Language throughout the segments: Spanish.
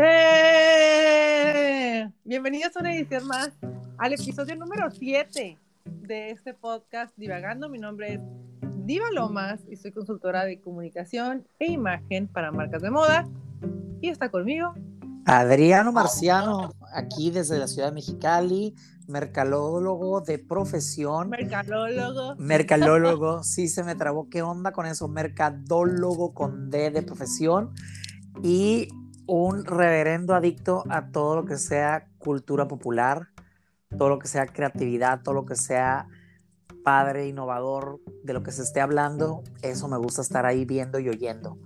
¡Eh! Bienvenidos a una edición más, al episodio número 7 de este podcast Divagando. Mi nombre es Diva Lomas y soy consultora de comunicación e imagen para marcas de moda. Y está conmigo Adriano Marciano, aquí desde la ciudad de Mexicali, mercadólogo de profesión. Mercadólogo. Mercadólogo, sí se me trabó. ¿Qué onda con eso? Mercadólogo con D de profesión. Y un reverendo adicto a todo lo que sea cultura popular, todo lo que sea creatividad, todo lo que sea padre, innovador, de lo que se esté hablando. Eso me gusta estar ahí viendo y oyendo.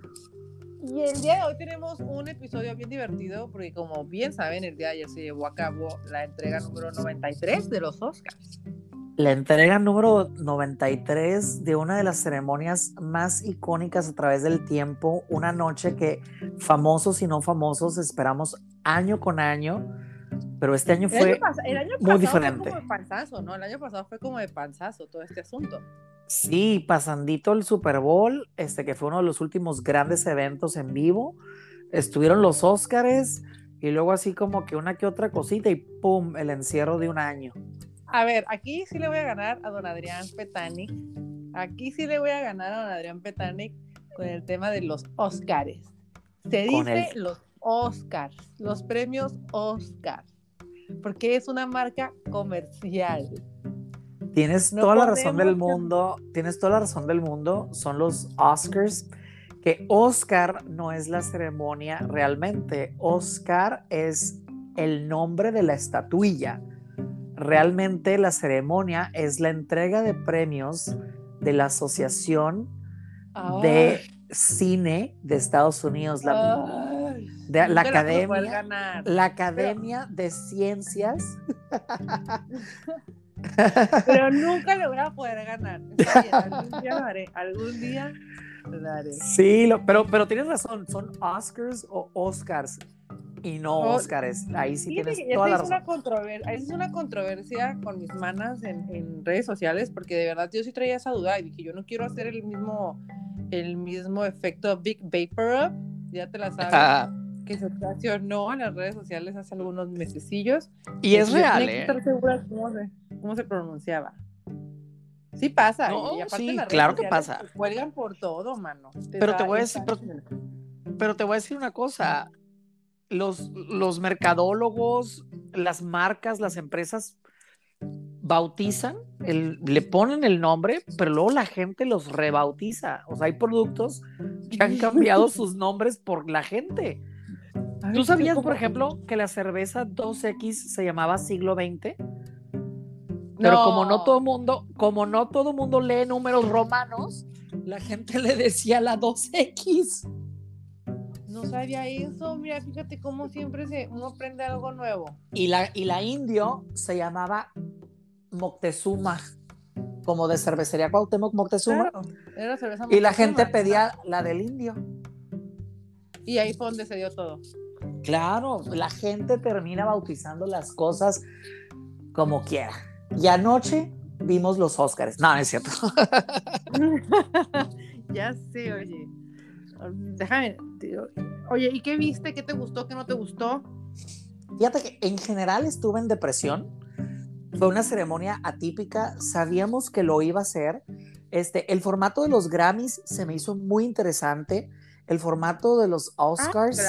Y el día de hoy tenemos un episodio bien divertido porque como bien saben, el día de ayer se llevó a cabo la entrega número 93 de los Oscars. La entrega número 93 de una de las ceremonias más icónicas a través del tiempo, una noche que famosos y no famosos esperamos año con año, pero este año fue el año, muy diferente. Fue como de panzazo, ¿no? El año pasado fue como de panzazo todo este asunto. Sí, pasandito el Super Bowl, este que fue uno de los últimos grandes eventos en vivo. Estuvieron los Óscares y luego así como que una que otra cosita y ¡pum! el encierro de un año. A ver, aquí sí le voy a ganar a don Adrián Petanic. Aquí sí le voy a ganar a don Adrián Petanic con el tema de los Óscares. Se dice los Óscars, los premios Óscar, porque es una marca comercial. Tienes toda la razón del mundo, tienes toda la razón del mundo, son los Oscars, que Oscar no es la ceremonia realmente, Oscar es el nombre de la estatuilla. Realmente la ceremonia es la entrega de premios de la Asociación de Cine de Estados Unidos, la, de, la academia, la Academia de Ciencias Pero nunca lo voy a poder ganar. algún día lo haré. Algún día lo haré. Sí, pero, pero tienes razón. Son Oscars o Oscars y no Oscars. Ahí sí, tienes toda la razón. Una es una controversia con mis manas en, en, redes sociales porque de verdad yo sí traía esa duda y dije, yo no quiero hacer el mismo, el mismo efecto Big Vapor Up. Ya te la sabes. que se estacionó en las redes sociales hace algunos mesecillos. Y es real, ¿eh? estar segura cómo se, pronunciaba. Sí pasa. y aparte sí, claro que pasa. Cuelgan por todo, mano. pero te voy a decir, pero, te voy a decir una cosa. Los, los mercadólogos, las marcas, las empresas bautizan, le ponen el nombre, pero luego la gente los rebautiza. O sea, hay productos que han cambiado sus nombres por la gente. ¿Tú sabías, por ejemplo, que la cerveza 2X se llamaba siglo XX? Pero como no todo mundo, como no todo mundo lee números romanos, la gente le decía la 2X. No sabía eso, mira, fíjate cómo siempre se, uno aprende algo nuevo. Y la, y la indio se llamaba Moctezuma, como de cervecería Cuauhtémoc Moctezuma. era cerveza y la gente pedía la del indio. Y ahí fue donde se dio todo. Claro, la gente termina bautizando las cosas como quiera. Y anoche vimos los Óscares. No, es cierto. ya sé, oye. Déjame. Oye, ¿y qué viste? ¿Qué te gustó? ¿Qué no te gustó? Fíjate que en general estuve en depresión. Fue una ceremonia atípica. Sabíamos que lo iba a hacer. Este, el formato de los Grammys se me hizo muy interesante el formato de los ah, Oscars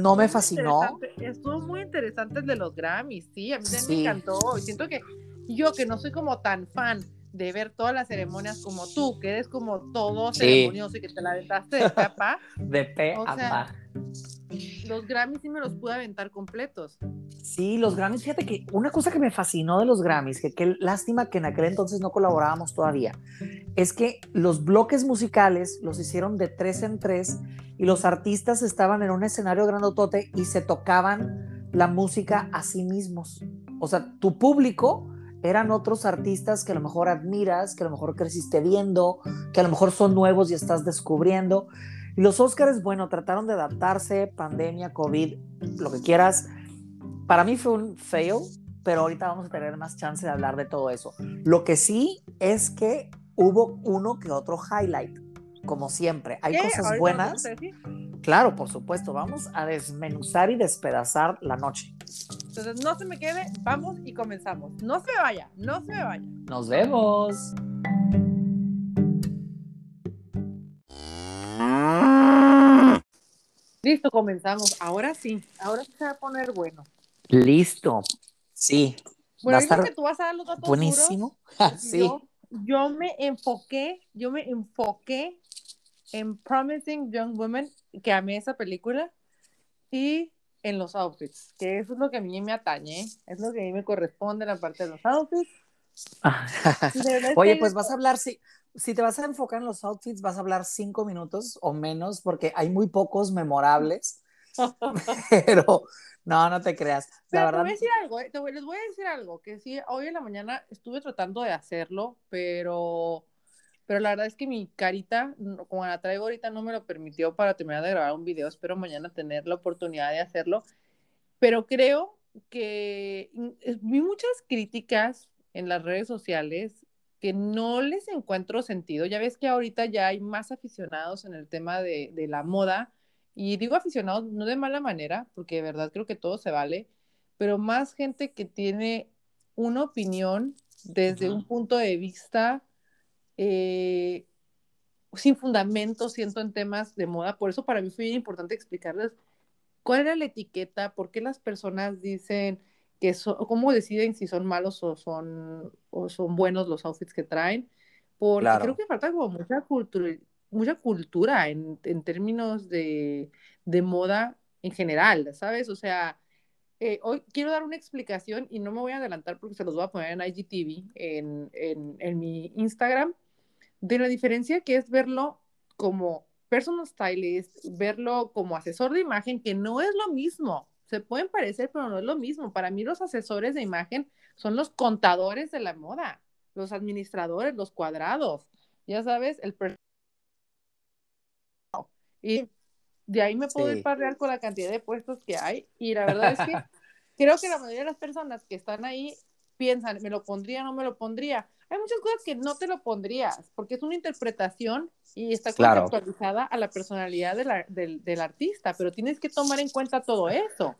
no me fascinó. Estuvo muy interesante el de los Grammys, sí, a mí me encantó. siento que yo que no soy como tan fan de ver todas las ceremonias como tú, que eres como todo ceremonioso y que te la aventaste de capa. de pe a pa. Los Grammys sí me los pude aventar completos. Sí, los Grammys, fíjate que una cosa que me fascinó de los Grammys, que qué lástima que en aquel entonces no colaborábamos todavía, es que los bloques musicales los hicieron de tres en tres y los artistas estaban en un escenario grandotote y se tocaban la música a sí mismos. O sea, tu público eran otros artistas que a lo mejor admiras, que a lo mejor creciste viendo, que a lo mejor son nuevos y estás descubriendo. Y los Oscars, bueno, trataron de adaptarse, pandemia, COVID, lo que quieras. Para mí fue un fail, pero ahorita vamos a tener más chance de hablar de todo eso. Lo que sí es que hubo uno que otro highlight, como siempre. Hay cosas buenas. Claro, por supuesto, vamos a desmenuzar y despedazar la noche. Entonces, no se me quede, vamos y comenzamos. No se me vaya, no se me vaya. Nos vemos. Listo, comenzamos. Ahora sí, ahora sí se va a poner bueno. Listo, sí. Bueno, va que tú vas a dar los datos buenísimo. sí. Yo, yo me enfoqué, yo me enfoqué en Promising Young Woman, que amé esa película, y en los outfits, que eso es lo que a mí me atañe, es lo que a mí me corresponde, la parte de los outfits. Oye, pues vas a hablar, si, si te vas a enfocar en los outfits, vas a hablar cinco minutos o menos, porque hay muy pocos memorables. Pero no, no te creas. La verdad... Te voy a decir algo, eh, les voy a decir algo, que sí, hoy en la mañana estuve tratando de hacerlo, pero pero la verdad es que mi carita, como la traigo ahorita, no me lo permitió para terminar de grabar un video. Espero mañana tener la oportunidad de hacerlo. Pero creo que vi muchas críticas en las redes sociales que no les encuentro sentido. Ya ves que ahorita ya hay más aficionados en el tema de, de la moda. Y digo aficionados no de mala manera, porque de verdad creo que todo se vale, pero más gente que tiene una opinión desde un punto de vista eh, sin fundamento, siento, en temas de moda. Por eso para mí fue bien importante explicarles cuál era la etiqueta, por qué las personas dicen que son, cómo deciden si son malos o son, o son buenos los outfits que traen. Porque creo que falta como mucha cultura, mucha cultura en, en términos de, de, moda en general, ¿sabes? O sea, eh, hoy quiero dar una explicación y no me voy a adelantar porque se los voy a poner en IGTV, en, en, en mi Instagram de la diferencia que es verlo como personal stylist, verlo como asesor de imagen, que no es lo mismo. Se pueden parecer, pero no es lo mismo. Para mí los asesores de imagen son los contadores de la moda, los administradores, los cuadrados. Ya sabes, el y de ahí me puedo ir para con la cantidad de puestos que hay. Y la verdad es que creo que la mayoría de las personas que están ahí piensan, ¿me lo pondría o no me lo pondría? hay muchas cosas que no te lo pondrías, porque es una interpretación y está actualizada a la personalidad del, artista, pero tienes que tomar en cuenta todo eso.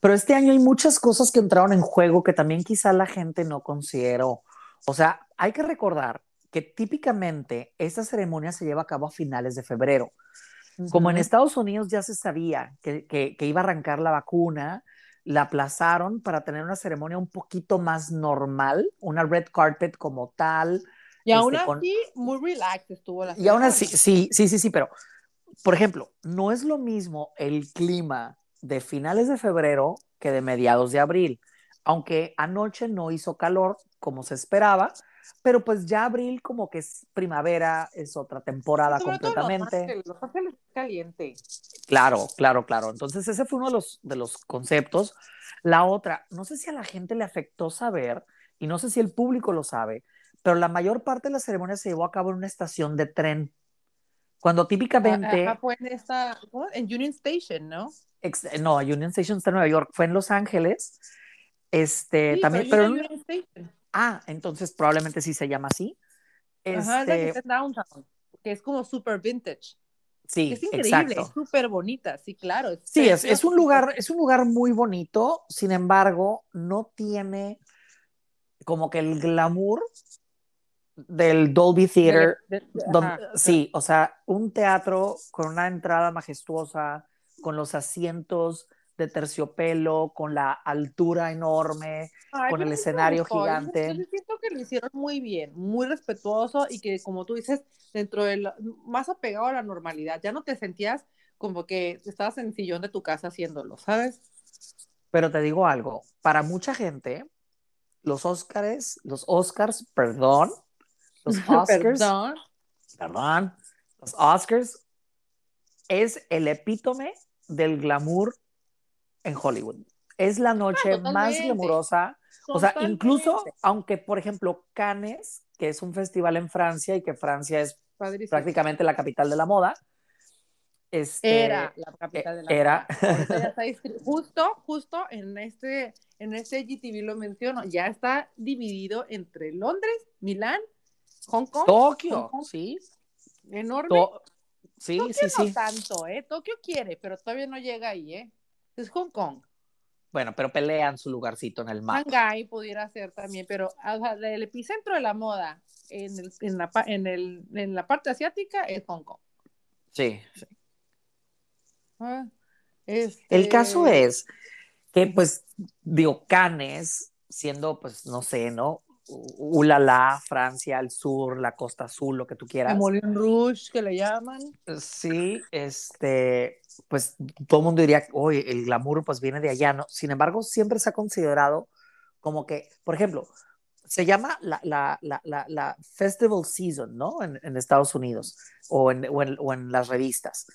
Pero este año hay muchas cosas que entraron en juego que también quizá la gente no consideró. O sea, hay que recordar que típicamente esta ceremonia se lleva a cabo a finales de febrero. Como en Estados Unidos ya se sabía que, que iba a arrancar la vacuna, la aplazaron para tener una ceremonia un poquito más normal, una red carpet como tal. Y aún este, así, muy relax estuvo la Y aún así, sí, sí, sí, sí, pero, por ejemplo, no es lo mismo el clima de finales de febrero que de mediados de abril. Aunque anoche no hizo calor como se esperaba, pero pues ya abril como que es primavera, es otra temporada completamente. Los Ángeles, caliente. Claro, claro, claro. Entonces ese fue uno de los, de los conceptos. La otra, no sé si a la gente le afectó saber, y no sé si el público lo sabe, pero la mayor parte de la ceremonia se llevó a cabo en una estación de tren. Cuando típicamente... fue en esta, En Union Station, ¿no? no, Union Station está en Nueva York, fue en Los Ángeles. Este, también, pero, Ah, entonces probablemente sí se llama así. Ajá, que este Downtown, que es como super vintage. Sí, es increíble, es súper bonita, sí, claro. sí, es, es, un lugar, es un lugar muy bonito, sin embargo, no tiene como que el glamour del Dolby Theater. sí, o sea, un teatro con una entrada majestuosa, con los asientos de terciopelo, con la altura enorme, con el escenario gigante. Yo siento que lo hicieron muy bien, muy respetuoso y que, como tú dices, dentro del más apegado a la normalidad, ya no te sentías como que estabas en el sillón de tu casa haciéndolo, ¿sabes? Pero te digo algo, para mucha gente, los Oscars, los Oscars, perdón, los Oscars, perdón. perdón, los Oscars es el epítome del glamour en Hollywood. Es la noche ah, más glamurosa. O sea, incluso, aunque, por ejemplo, Cannes, que es un festival en Francia y que Francia es prácticamente la capital de la moda. Este, era la capital de la era. moda. justo, justo en este, en este GTV lo menciono, ya está dividido entre Londres, Milán, Hong Kong. Tokio, sí. Enorme. Sí, Tokio sí, no sí. tanto, ¿eh? Tokio quiere, pero todavía no llega ahí, ¿eh? Es Hong Kong. Bueno, pero pelean su lugarcito en el mapa. Shanghái pudiera ser también, pero o sea, el epicentro de la moda en, el, en, la, en, el, en la parte asiática es Hong Kong. Sí, sí. Ah, este... El caso es que, pues, digo, Cannes, siendo, pues, no sé, ¿no? Ulala, Francia, el sur, la costa azul, lo que tú quieras. Moulin Rouge, que le llaman. Sí, este, pues todo el mundo diría, oye, el glamour pues viene de allá, ¿no? Sin embargo, siempre se ha considerado como que, por ejemplo, se llama la, la, la, la, la Festival Season, ¿no? En, en Estados Unidos o en, o, en, o en las revistas.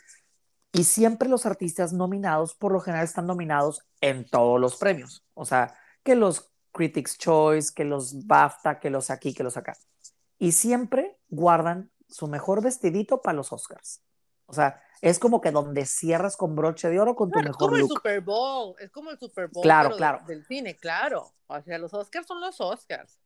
Y siempre los artistas nominados, por lo general, están nominados en todos los premios. O sea, que los Critics' Choice, que los BAFTA, que los aquí, que los acá. Y siempre guardan su mejor vestidito para los Oscars. O sea, es como que donde cierras con broche de oro con tu mejor como look. el Super Bowl, es como el Super Bowl Claro, pero claro. del cine, claro. O sea, los Oscars son los Oscars.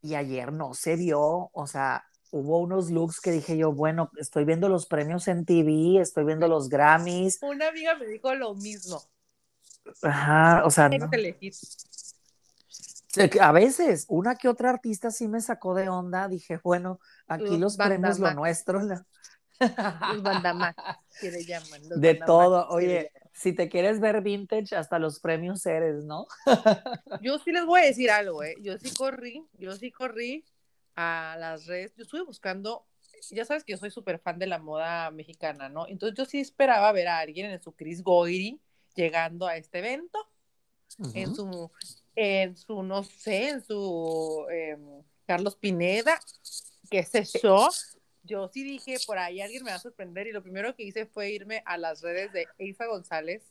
Y ayer no se vio, o sea, hubo unos looks que dije yo, bueno, estoy viendo los premios en TV, estoy viendo los Grammys. Una amiga me dijo lo mismo. Ajá, o sea, no- a veces una que otra artista sí me sacó de onda. Dije, bueno, aquí Los premios, lo nuestro. la- Los Bandamax, que le llaman. los De todo, que oye, si te quieres ver vintage, hasta los premios eres, ¿no? Yo sí les voy a decir algo, ¿eh? Yo sí corrí, yo sí corrí a las redes. Yo estuve buscando, ya sabes que yo soy súper fan de la moda mexicana, ¿no? Entonces yo sí esperaba ver a alguien en su Chris Goiri llegando a este evento, en su, en su, no sé, en su em, Carlos Pineda, qué sé yo. Yo sí dije, por ahí alguien me va a sorprender y lo primero que hice fue irme a las redes de Eiza González,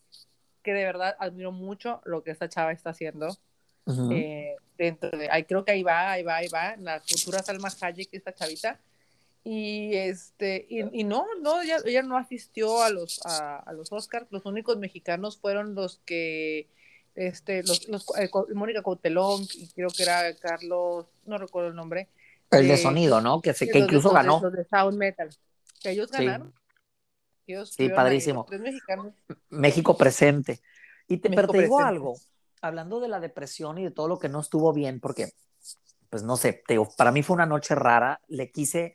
que de verdad admiro mucho lo que esta chava está haciendo Ujú. eh, dentro de, ahí creo que ahí va, ahí va, ahí va, la futura Salma Hayek, esta chavita. Y este, y, y no, no, ella, ella no asistió a los, a, a los Oscars, los únicos mexicanos fueron los que, este, los, los eh, Mónica Cautelón, y creo que era Carlos, no recuerdo el nombre. El de eh, sonido, ¿no? Que, se, que incluso de- ganó. Los de Sound Metal, que ellos Sí. ganaron. Ellos Sí, estuvieron ahí, padrísimo. mexicanos. México presente. Y te, pero te digo algo, hablando de la depresión y de todo lo que no estuvo bien, porque, pues no sé, te digo, para mí fue una noche rara, le quise,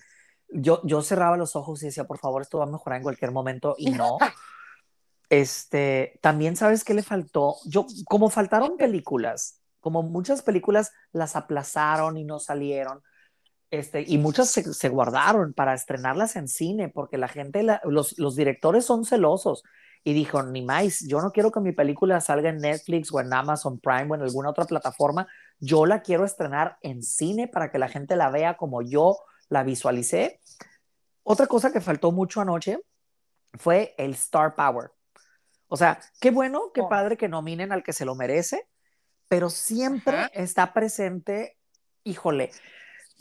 yo, yo cerraba los ojos y decía, por favor, esto va a mejorar en cualquier momento, y no. Este, también sabes qué le faltó, yo, como faltaron películas, como muchas películas las aplazaron y no salieron, este, y muchas se, se guardaron para estrenarlas en cine, porque la gente, la- los, los directores son celosos y dijo, ni más, yo no quiero que mi película salga en Netflix o en Amazon Prime o en alguna otra plataforma, yo la quiero estrenar en cine para que la gente la vea como yo la visualicé. Otra cosa que faltó mucho anoche fue el Star Power. O sea, qué bueno, qué Oh. padre que nominen al que se lo merece, pero siempre Ajá. está presente, híjole,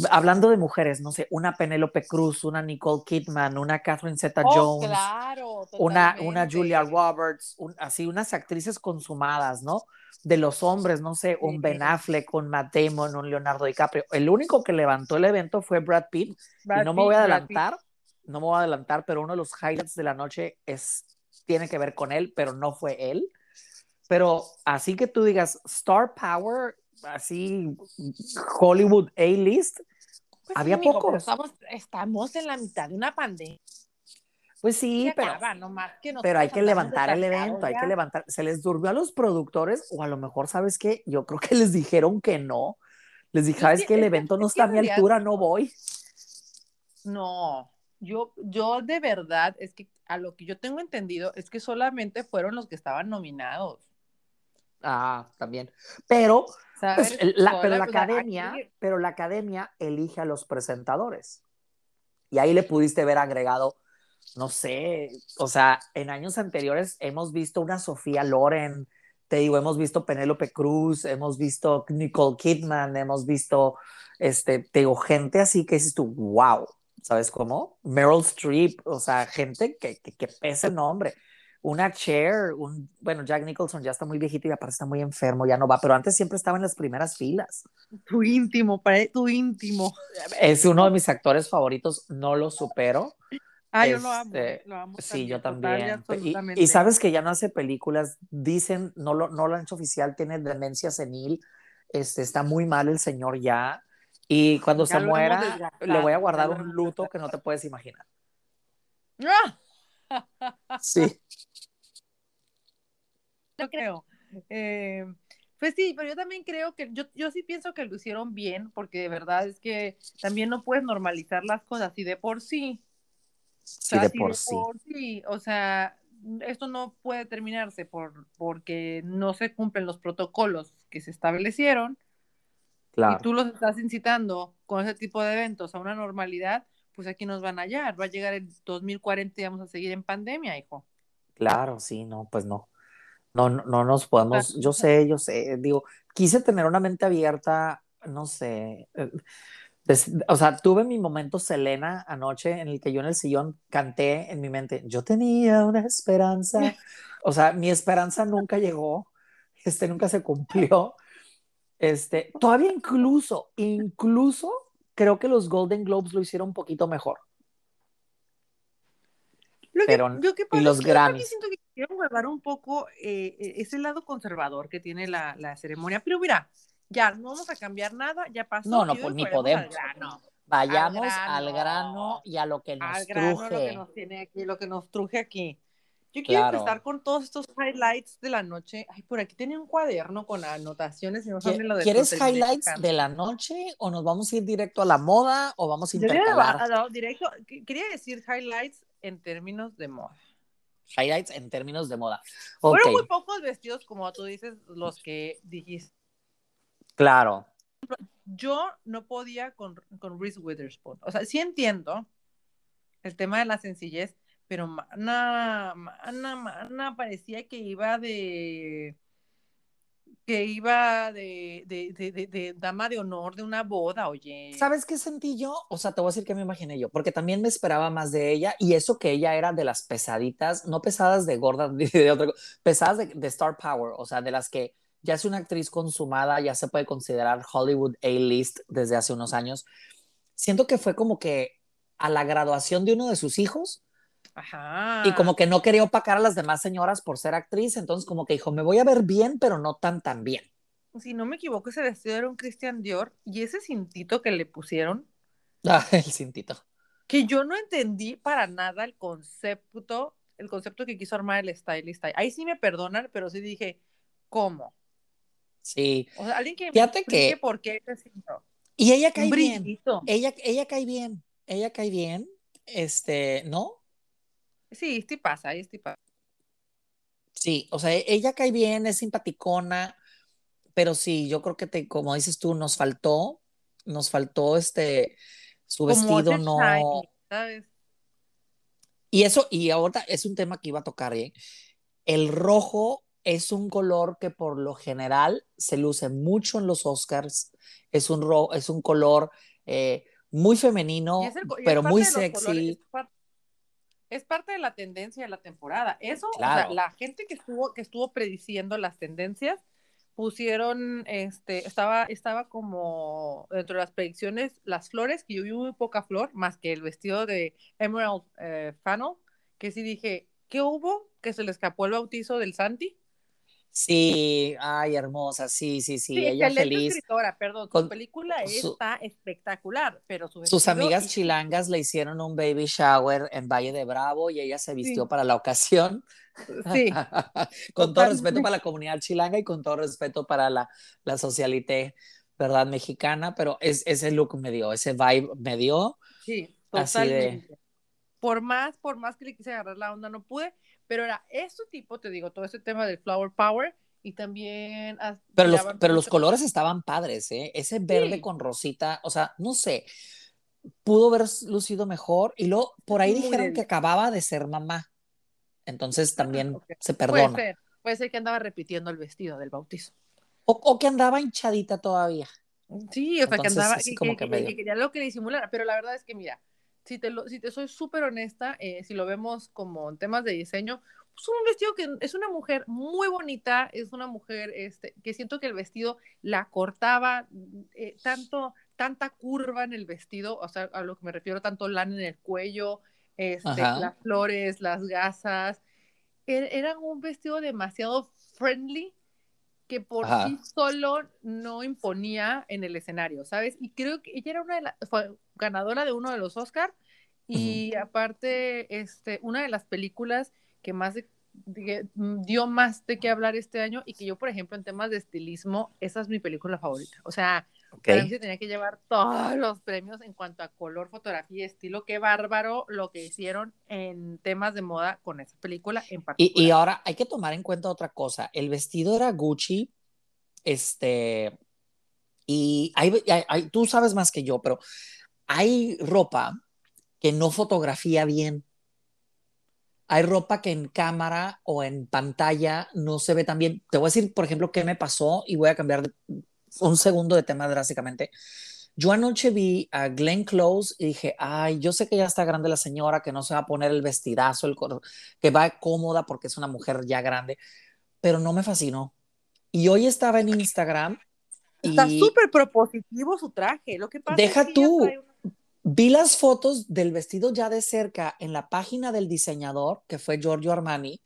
hablando de mujeres, no sé, una Penélope Cruz, una Nicole Kidman, una Catherine Zeta Oh, Jones, claro, una, una. Julia Roberts, un- así unas actrices consumadas, ¿no? De los hombres, no sé, un. Ben Affleck, un Matt Damon, un Leonardo DiCaprio. El único que levantó el evento fue Brad Pitt. Brad y no me voy a adelantar, no me voy a adelantar, pero uno de los highlights de la noche es, tiene que ver con él, pero no fue él. Pero así que tú digas Star Power, así Hollywood A-list, Pues Había amigo, pocos. Estamos, estamos en la mitad de una pandemia. pues sí, Se pero, acaba, nomás que pero hay que levantar el evento, hay que levantar. Se les durmió a los productores, o a lo mejor, ¿sabes qué? Yo creo que les dijeron que no. Les dije, Es ¿sabes que- qué? El que- evento no es que está a mi altura, no voy. No, yo, yo de verdad, es que a lo que yo tengo entendido es que solamente fueron los que estaban nominados. Ah, también. Pero. Pues, la- pero la sea, academia, pero la academia elige a los presentadores. Y ahí le pudiste ver agregado, no sé, o sea, en años anteriores hemos visto una Sofía Loren, te digo, hemos visto Penélope Cruz, hemos visto Nicole Kidman, hemos visto, este, te digo, gente así que dices tú, wow, ¿sabes cómo? Meryl Streep, o sea, gente que, que, que pesa el nombre. Una Cher, un, bueno, Jack Nicholson ya está muy viejito y aparte está muy enfermo, ya no va, pero antes siempre estaba en las primeras filas. tu íntimo, para tu íntimo. Es uno de mis actores favoritos, no lo supero. Ah, yo lo amo, este, lo amo. Sí, yo también. Y, sabes que ya no hace películas, dicen, no lo, no lo han hecho oficial, tiene demencia senil, este, está muy mal el señor ya. Y cuando se muera, le voy a guardar un luto que no te puedes imaginar. Sí. Yo creo. Eh, pues sí, pero yo también creo que, yo, yo sí pienso que lo hicieron bien, porque de verdad es que también no puedes normalizar las cosas y de por sí. Sí, de, por, sí. O sea, esto no puede terminarse por, porque no se cumplen los protocolos que se establecieron. Claro. Y tú los estás incitando con ese tipo de eventos a una normalidad, pues aquí nos van a hallar. Va a llegar el 2040 y vamos a seguir en pandemia, hijo. Claro, sí, no, pues no no, no, nos podemos, yo sé, yo sé, digo, quise tener una mente abierta, no sé, eh, o sea, tuve mi momento Selena anoche en el que yo en el sillón canté en mi mente, yo tenía una esperanza, o sea, mi esperanza nunca llegó, este nunca se cumplió, este, todavía incluso, incluso creo que los Golden Globes lo hicieron un poquito mejor. pero, y los Grammys quiero guardar un poco eh, e, ese lado conservador que tiene la, la, ceremonia, pero mira, ya no vamos a cambiar nada, ya pasó. No, no, pues ni podemos. Vayamos al grano, y a lo que nos truje. lo que nos tiene aquí, lo que nos truje aquí. Yo quiero empezar con todos estos highlights de la noche. Ay, por aquí tenía un cuaderno con anotaciones. Y no lo de ¿Quieres highlights de la noche o nos vamos a ir directo a la moda o vamos a intercalar? no, directo, quería decir highlights en términos de moda highlights en términos de moda. Fueron muy pocos vestidos, como tú dices, los que dijiste. Claro. Yo no podía con, con Reese Witherspoon. O sea, sí entiendo el tema de la sencillez, pero Mana, Mana, Mana parecía que iba de que iba de, de, dama de honor de una boda, oye. ¿Sabes qué sentí yo? O sea, te voy a decir que me imaginé yo, porque también me esperaba más de ella y eso que ella era de las pesaditas, no pesadas de gorda, de otra pesadas de, Star Power, o sea, de las que ya es una actriz consumada, ya se puede considerar Hollywood A-list desde hace unos años. Siento que fue como que a la graduación de uno de sus hijos, y como que no quería opacar a las demás señoras por ser actriz, entonces como que dijo, me voy a ver bien, pero no tan tan bien. Si no me equivoco, ese vestido era un Christian Dior y ese cintito que le pusieron. Ah, el cintito. Que yo no entendí para nada el concepto, el concepto que quiso armar el stylist. Ahí sí me perdonan, pero sí dije, ¿cómo? Sí. O sea, alguien que Fíjate que... por qué ese cinto. Y ella cae bien. Ella, ella cae bien. Ella cae bien. Este, ¿no? Sí, sí pasa, sí pasa. Sí, o sea, ella cae bien, es simpaticona, pero sí, yo creo que te, como dices tú, nos faltó, nos faltó este, su vestido no. Y eso, y ahora es un tema que iba a tocar, ¿eh? El rojo es un color que por lo general se luce mucho en los Oscars, es un, ro es un color eh, muy femenino, pero muy sexy es parte de la tendencia de la temporada. Eso, o sea, la gente que estuvo, que estuvo prediciendo las tendencias, pusieron, este, estaba, estaba como dentro de las predicciones, las flores, que yo vi muy poca flor, más que el vestido de Emerald eh, Funnel, que sí dije, ¿qué hubo? Que se le escapó el bautizo del Santi. Sí, ay, hermosa, sí, sí, sí, ella feliz. escritora, perdón, su película está espectacular, pero sus amigas chilangas le hicieron un baby shower en Valle de Bravo y ella se vistió para la ocasión. Sí. con todo respeto para la comunidad chilanga y con todo respeto para la, la socialité, ¿verdad? Mexicana, pero es, ese look me dio, ese vibe me dio. Sí, totalmente. Por más, por más que le quise agarrar la onda, no pude pero era este tipo, te digo, todo ese tema del flower power y también... Pero los, pero los colores estaban padres, ¿eh? Ese verde con rosita, o sea, no sé, pudo haber lucido mejor y luego por ahí dijeron que acababa de ser mamá. Entonces también se perdona. Puede ser, puede ser que andaba repitiendo el vestido del bautizo. O, que andaba hinchadita todavía. Sí, o sea, que andaba, que, como que, quería lo que disimulara, pero la verdad es que mira, si te, lo, si te soy súper honesta, eh, si lo vemos como en temas de diseño, es pues, un vestido que es una mujer muy bonita, es una mujer este, que siento que el vestido la cortaba eh, tanto, tanta curva en el vestido, o sea, a lo que me refiero, tanto lana en el cuello, este, las flores, las gasas. Er, eran un vestido demasiado friendly que por sí solo no imponía en el escenario, ¿sabes? Y creo que ella era una de las, fue ganadora de uno de los Oscars y aparte, este, una de las películas que más mm, dio más de qué hablar este año y que yo, por ejemplo, en temas de estilismo, esa es mi película favorita. O sea, okay. se tenía que llevar todos los premios en cuanto a color, fotografía y estilo. Qué bárbaro lo que hicieron en temas de moda con esa película en particular. Y, y ahora hay que tomar en cuenta otra cosa. El vestido era Gucci, este, y hay, hay, tú sabes más que yo, pero hay ropa que no fotografía bien. Hay ropa que en cámara o en pantalla no se ve tan bien. Te voy a decir, por ejemplo, qué me pasó y voy a cambiar un segundo de tema drásticamente. Yo anoche vi a Glenn Close y dije, ay, yo sé que ya está grande la señora, que no se va a poner el vestidazo, el que va cómoda porque es una mujer ya grande, pero no me fascinó. Y hoy estaba en Instagram. Está súper propositivo su traje. Lo que pasa Deja tú. Vi las fotos del vestido ya de cerca en la página del diseñador, que fue Giorgio Armani.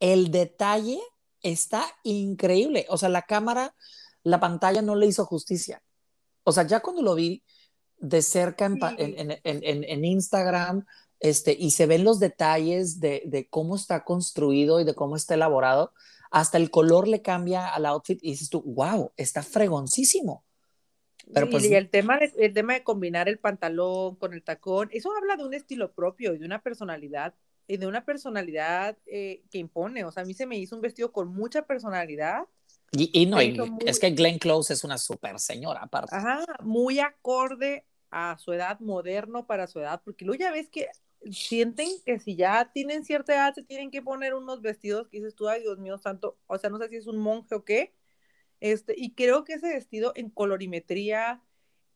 El detalle está increíble. O sea, la cámara, la pantalla no le hizo justicia. O sea, ya cuando lo vi de cerca en, en, Instagram, este, y se ven los detalles de, de, cómo está construido y de cómo está elaborado, hasta el color le cambia al outfit y dices tú, wow, está fregoncísimo. Pero pues, y el tema, de, el tema de combinar el pantalón con el tacón, eso habla de un estilo propio y de una personalidad, y de una personalidad eh, que impone. O sea, a mí se me hizo un vestido con mucha personalidad. Y, no, es que Glenn Close es una super señora, aparte. Ajá, muy acorde a su edad, moderno para su edad, porque luego ya ves que sienten que si ya tienen cierta edad se tienen que poner unos vestidos que dices tú, ay Dios mío santo, o sea, no sé si es un monje o qué, este, y creo que ese vestido en colorimetría,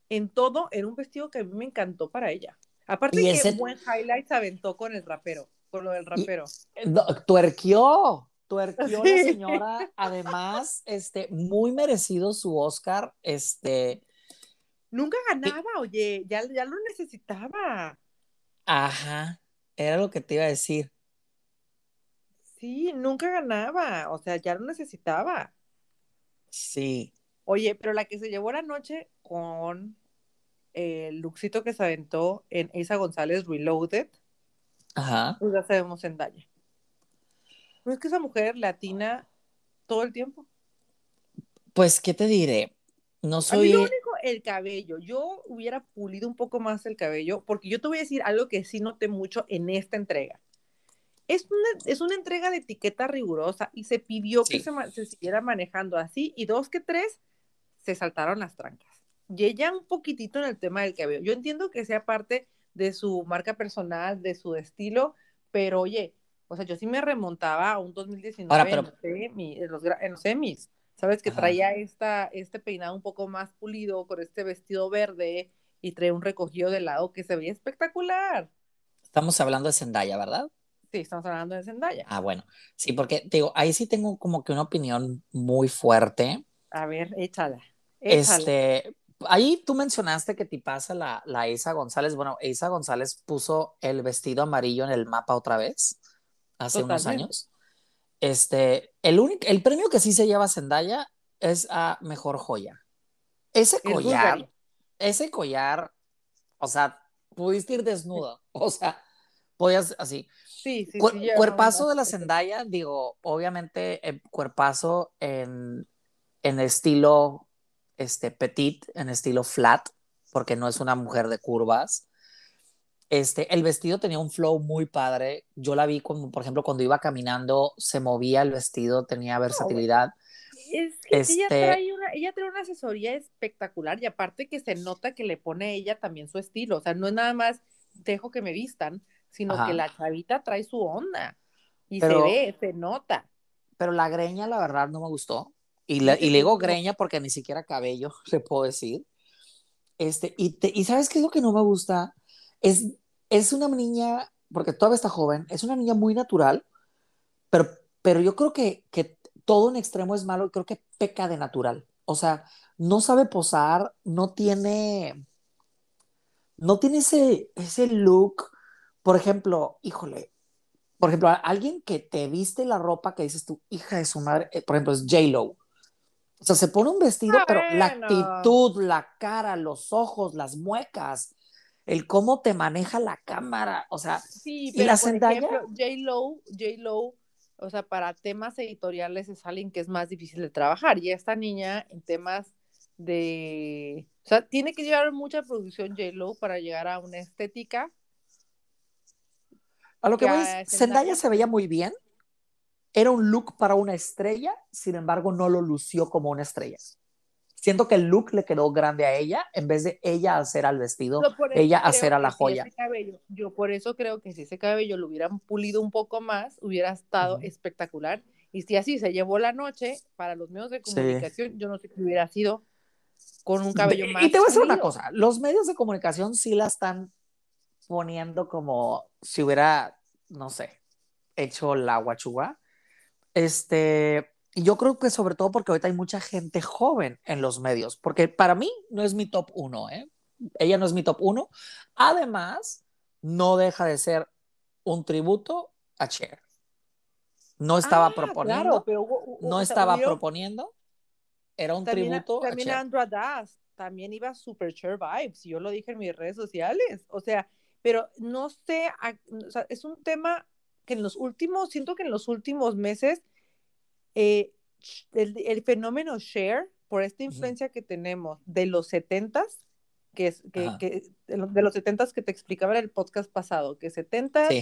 en todo, era un vestido que a mí me encantó para ella. Aparte que ese... buen highlight se aventó con el rapero, con lo del rapero. Y, tuerquió la señora, además, este, muy merecido su Oscar, este... Nunca ganaba, oye, ya, ya lo necesitaba. Ajá, era lo que te iba a decir. Sí, nunca ganaba, o sea, ya lo necesitaba. Sí. Oye, pero la que se llevó la noche con el luxito que se aventó en Isa González Reloaded, Ajá. pues ya sabemos en Daña. No es que esa mujer latina todo el tiempo. Pues, ¿qué te diré? No soy el cabello. Yo hubiera pulido un poco más el cabello, porque yo te voy a decir algo que sí noté mucho en esta entrega. Es una, es una entrega de etiqueta rigurosa y se pidió que se, se, siguiera manejando así, y dos que tres se saltaron las trancas. Y ella un poquitito en el tema del cabello. Yo entiendo que sea parte de su marca personal, de su estilo, pero oye, o sea, yo sí me remontaba a un 2019 Ahora, pero... en, los, en los semis. ¿sabes? Que traía esta, este peinado un poco más pulido con este vestido verde y trae un recogido de lado que se veía espectacular. Estamos hablando de Zendaya, ¿verdad? Sí, estamos hablando de Zendaya. Ah, bueno. Sí, porque digo, ahí sí tengo como que una opinión muy fuerte. A ver, échala. Este, ahí tú mencionaste que te pasa la, la Isa González. Bueno, Isa González puso el vestido amarillo en el mapa otra vez hace unos años. Este, el, único, el premio que sí se lleva Zendaya es a mejor joya. Ese collar, ese collar, o sea, pudiste ir desnudo, o sea, podías así. Sí, sí, cuerpazo de la Zendaya, digo, obviamente el cuerpazo en, en estilo este, petit, en estilo flat, porque no es una mujer de curvas. Este, el vestido tenía un flow muy padre. Yo la vi como, por ejemplo, cuando iba caminando, se movía el vestido, tenía versatilidad. es que ella, este trae una, ella trae una asesoría espectacular y aparte que se nota que le pone ella también su estilo. O sea, no es nada más dejo que me vistan, sino que la chavita trae su onda y se ve, se nota. Pero la greña, la verdad, no me gustó. Y, le, y le digo greña porque ni siquiera cabello, le puedo decir. Este, y, y ¿sabes qué es lo que no me gusta? Es, es una niña, porque todavía está joven, es una niña muy natural, pero, pero yo creo que, que todo en extremo es malo creo que peca de natural. O sea, no sabe posar, no tiene, no tiene ese, ese look por ejemplo, híjole, por ejemplo, alguien que te viste la ropa que dices tú, hija de su madre, eh, por ejemplo, es J-Lo. O sea, se pone un vestido, pero la actitud, la cara, los ojos, las muecas, el cómo te maneja la cámara, o sea, sí, pero y la por J-Lo, J-Lo, o sea, para temas editoriales es alguien que es más difícil de trabajar, y esta niña en temas de, o sea, tiene que llevar mucha producción J-Lo para llegar a una estética. A lo que voy es, Zendaya se veía muy bien, era un look para una estrella, sin embargo no lo lució como una estrella siento que el look le quedó grande a ella en vez de ella hacer al vestido, ella hacer a la joya. yo por eso creo que si ese cabello lo hubieran pulido un poco más, hubiera estado espectacular. Y si así se llevó la noche para los medios de comunicación, yo no sé qué hubiera sido con un cabello más. Y te voy a decir una cosa, los medios de comunicación sí la están poniendo como si hubiera, no sé, hecho la guachua. Este, y yo creo que sobre todo porque ahorita hay mucha gente joven en los medios, porque para mí no es mi top uno, ¿eh? Ella no es mi top uno. Además, no deja de ser un tributo a Cher. No estaba ah, proponiendo, pero no estaba proponiendo, era un tributo también a Cher. Andra Das, también iba super Cher vibes, yo lo dije en mis redes sociales, o sea, pero no sé, o sea, es un tema que en los últimos, siento que en los últimos meses eh, el, fenómeno share, por esta influencia que tenemos de los setentas, que es que, de los setentas que te explicaba en el podcast pasado, que setentas,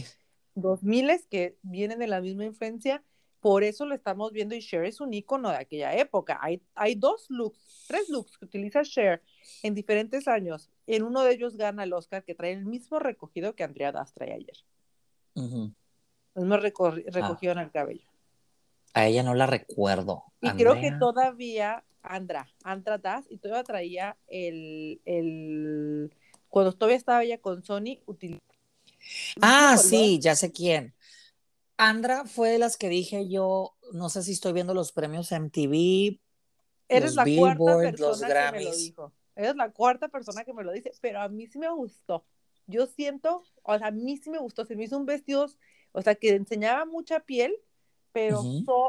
dos miles que vienen de la misma influencia, por eso lo estamos viendo y Cher es un icono de aquella época. Hay, hay dos looks, tres looks que utiliza Cher en diferentes años. En uno de ellos gana el Oscar que trae el mismo recogido que Andrea Das trae ayer. El mismo ah. recogido en el cabello. A ella no la recuerdo. Y creo que todavía Andra, Andra Das, y todavía traía el, el, cuando todavía estaba ella con Sony. Ah, sí, ya sé quién. Andra fue de las que dije yo, no sé si estoy viendo los premios MTV, Eres la cuarta persona que me lo dijo. Eres la cuarta persona que me lo dice, pero a mí sí me gustó. Yo siento, o sea, a mí sí me gustó, se me hizo un vestido, o sea, que enseñaba mucha piel, pero,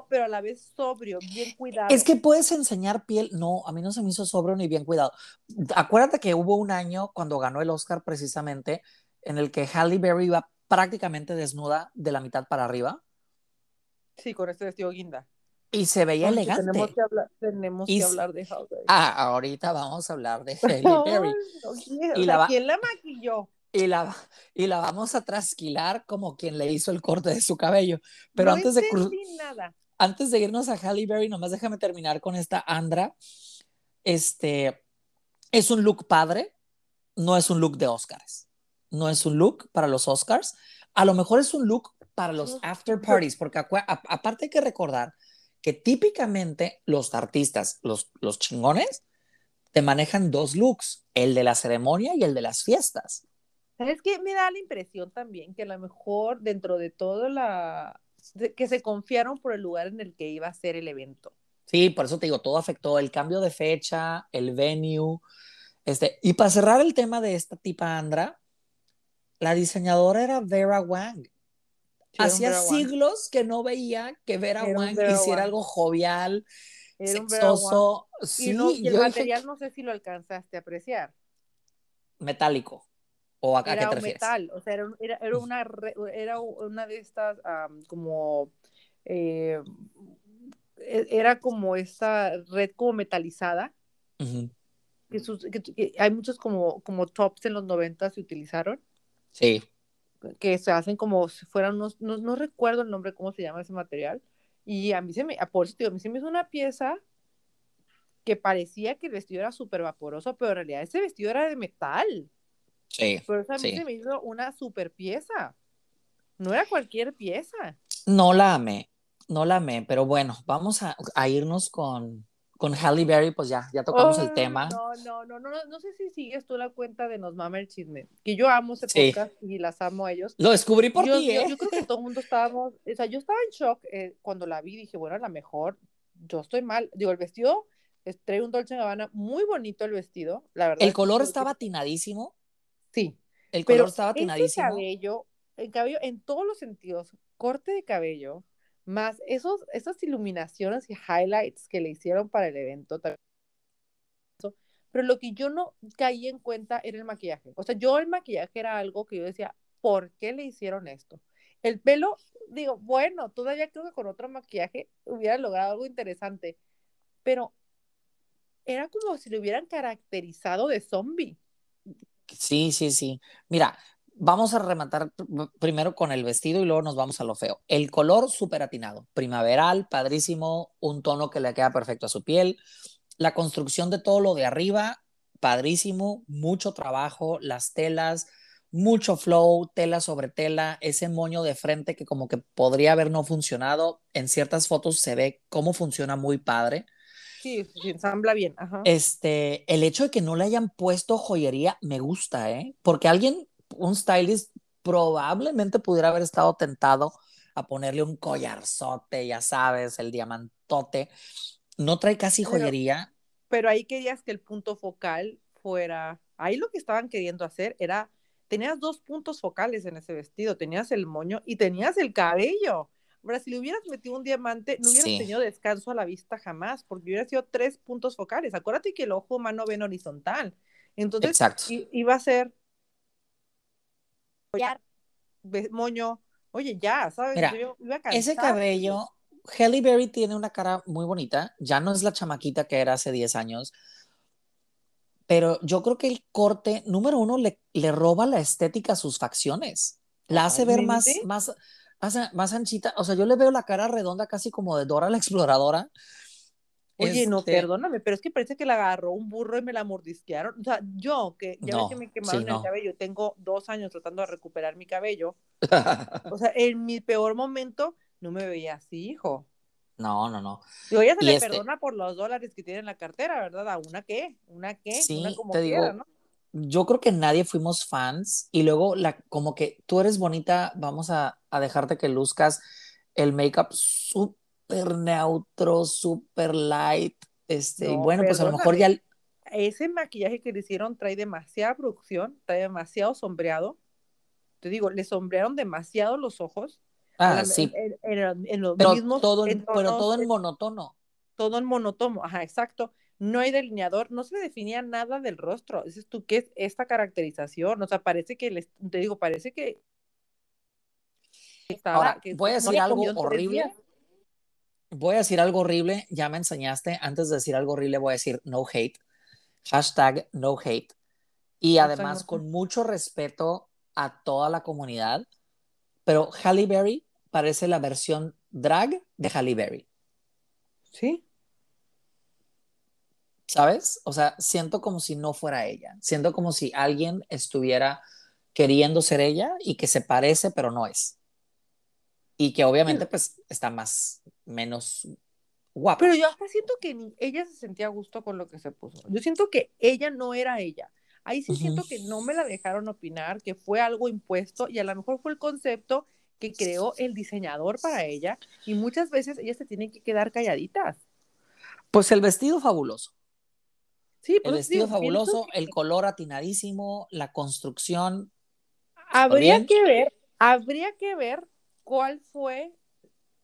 pero a la vez sobrio, bien cuidado. Es que puedes enseñar piel, no, a mí no se me hizo sobrio ni bien cuidado. Acuérdate que hubo un año cuando ganó el Oscar precisamente en el que Halle Berry iba prácticamente desnuda de la mitad para arriba. Sí, con este vestido guinda. Y se veía elegante. Tenemos que hablar, tenemos que hablar de Halle Berry. Ah, ahorita vamos a hablar de Halle Berry. y la ¿Quién la maquilló? Y la, y la vamos a trasquilar como quien le hizo el corte de su cabello. Pero antes de nada. antes de irnos a Halle Berry, nomás déjame terminar con esta Andra. Este es un look padre, no es un look de Oscars. No es un look para los Oscars. A lo mejor es un look para los after parties, porque aparte hay que recordar que típicamente los artistas, los, los chingones, te manejan dos looks, el de la ceremonia y el de las fiestas. ¿Sabes qué? Me da la impresión también que a lo mejor dentro de todo la... que se confiaron por el lugar en el que iba a ser el evento. Sí, por eso te digo, todo afectó el cambio de fecha, el venue. Este, y para cerrar el tema de esta tipa Andra, la diseñadora era Vera Wang. Hacía siglos que no veía que Vera Wang hiciera algo jovial, sexoso. Sí, y, el material no sé si lo alcanzaste a apreciar. Metálico. ¿O a, era qué te metal, o sea, era, era, una, era una de estas como, eh, e, era como esta red como metalizada, que, hay muchos como, como tops en los 90 se utilizaron. Sí. Que se hacen como si fueran unos, no, no recuerdo el nombre, cómo se llama ese material, y a mí se me, por eso a mí se me hizo una pieza que parecía que el vestido era súper vaporoso, pero en realidad ese vestido era de metal. Sí. Pero eso a mí se me hizo una super pieza. No era cualquier pieza. No la amé, no la amé, pero bueno, vamos a, irnos con, con Halle Berry, pues ya, ya tocamos el tema. No, no, no, no, no sé si sigues tú la cuenta de Nos Mama el Chisme, que yo amo ese podcast y las amo a ellos. Lo descubrí por yo, ti, ¿eh? Yo, creo que todo el mundo estábamos, o sea, yo estaba en shock eh, cuando la vi, dije, bueno, a lo mejor yo estoy mal. Digo, el vestido, trae un Dolce Gabbana, muy bonito el vestido, la verdad. El color estaba atinadísimo. Sí. El color estaba atinadísimo. Cabello el cabello en todos los sentidos, corte de cabello, más esos, esas iluminaciones y highlights que le hicieron para el evento. Pero lo que yo no caí en cuenta era el maquillaje. O sea, yo el maquillaje era algo que yo decía, ¿por qué le hicieron esto? El pelo, digo, bueno, todavía creo que con otro maquillaje hubiera logrado algo interesante, pero era como si lo hubieran caracterizado de zombie. Sí, sí, sí. Mira, vamos a rematar primero con el vestido y luego nos vamos a lo feo. El color súper atinado, primaveral, padrísimo, un tono que le queda perfecto a su piel. La construcción de todo lo de arriba, padrísimo, mucho trabajo, las telas, mucho flow, tela sobre tela, ese moño de frente que como que podría haber no funcionado. En ciertas fotos se ve cómo funciona muy padre. Sí, se ensambla bien. Este, el hecho de que no le hayan puesto joyería me gusta, ¿eh? Porque alguien un stylist probablemente pudiera haber estado tentado a ponerle un collarzote, ya sabes, el diamantote. No trae casi joyería. Pero, ahí querías que el punto focal fuera, ahí lo que estaban queriendo hacer era, tenías dos puntos focales en ese vestido, tenías el moño y tenías el cabello. Ahora, si le hubieras metido un diamante, no hubieras tenido descanso a la vista jamás, porque hubiera sido tres puntos focales. Acuérdate que el ojo humano ve en horizontal. Entonces, iba a ser moño, oye, ya, ¿sabes? ese cabello, Halle Berry tiene una cara muy bonita, ya no es la chamaquita que era hace 10 años, pero yo creo que el corte, número uno, le, le roba la estética a sus facciones, la hace ver más, más, más, más anchita, o sea, yo le veo la cara redonda casi como de Dora la exploradora, Oye, no, este perdóname, pero es que parece que la agarró un burro y me la mordisquearon. O sea, yo, que ya ves que me quemaron el cabello, tengo dos años tratando de recuperar mi cabello. o sea, en mi peor momento no me veía así, hijo. No, no, no. Y ella se le este perdona por los dólares que tiene en la cartera, ¿verdad? ¿A una qué? ¿Una qué? Sí, una como te digo, ¿no? Yo creo que nadie fuimos fans y luego la, como que tú eres bonita, vamos a, a dejarte que luzcas el make-up súper neutro, súper light. Este, y bueno, pues a lo mejor ya. Ese maquillaje que le hicieron trae demasiada producción, trae demasiado sombreado. Te digo, le sombrearon demasiado los ojos. Ah, sí. En, los pero mismos. Todo en, pero todo en monotono. Todo en monotono, ajá, exacto. No hay delineador, no se definía nada del rostro. Dices tú, ¿qué es esta caracterización? O sea, parece que, les, te digo, parece que. Ahora, voy a decir algo horrible voy a decir algo horrible, ya me enseñaste, antes de decir algo horrible voy a decir no hate, hashtag no hate. Y además con mucho respeto a toda la comunidad, pero Halle Berry parece la versión drag de Halle Berry. ¿Sí? ¿Sabes? O sea, siento como si no fuera ella, siento como si alguien estuviera queriendo ser ella y que se parece, pero no es y que obviamente pues está más, menos guapa. Pero yo hasta siento que ella se sentía a gusto con lo que se puso. Yo siento que ella no era ella. Ahí sí siento que no me la dejaron opinar, que fue algo impuesto y a lo mejor fue el concepto que creó el diseñador para ella y muchas veces ellas se tienen que quedar calladitas. Pues el vestido fabuloso. Sí, el vestido fabuloso, el color atinadísimo, la construcción. Habría que ver, habría que ver ¿Cuál fue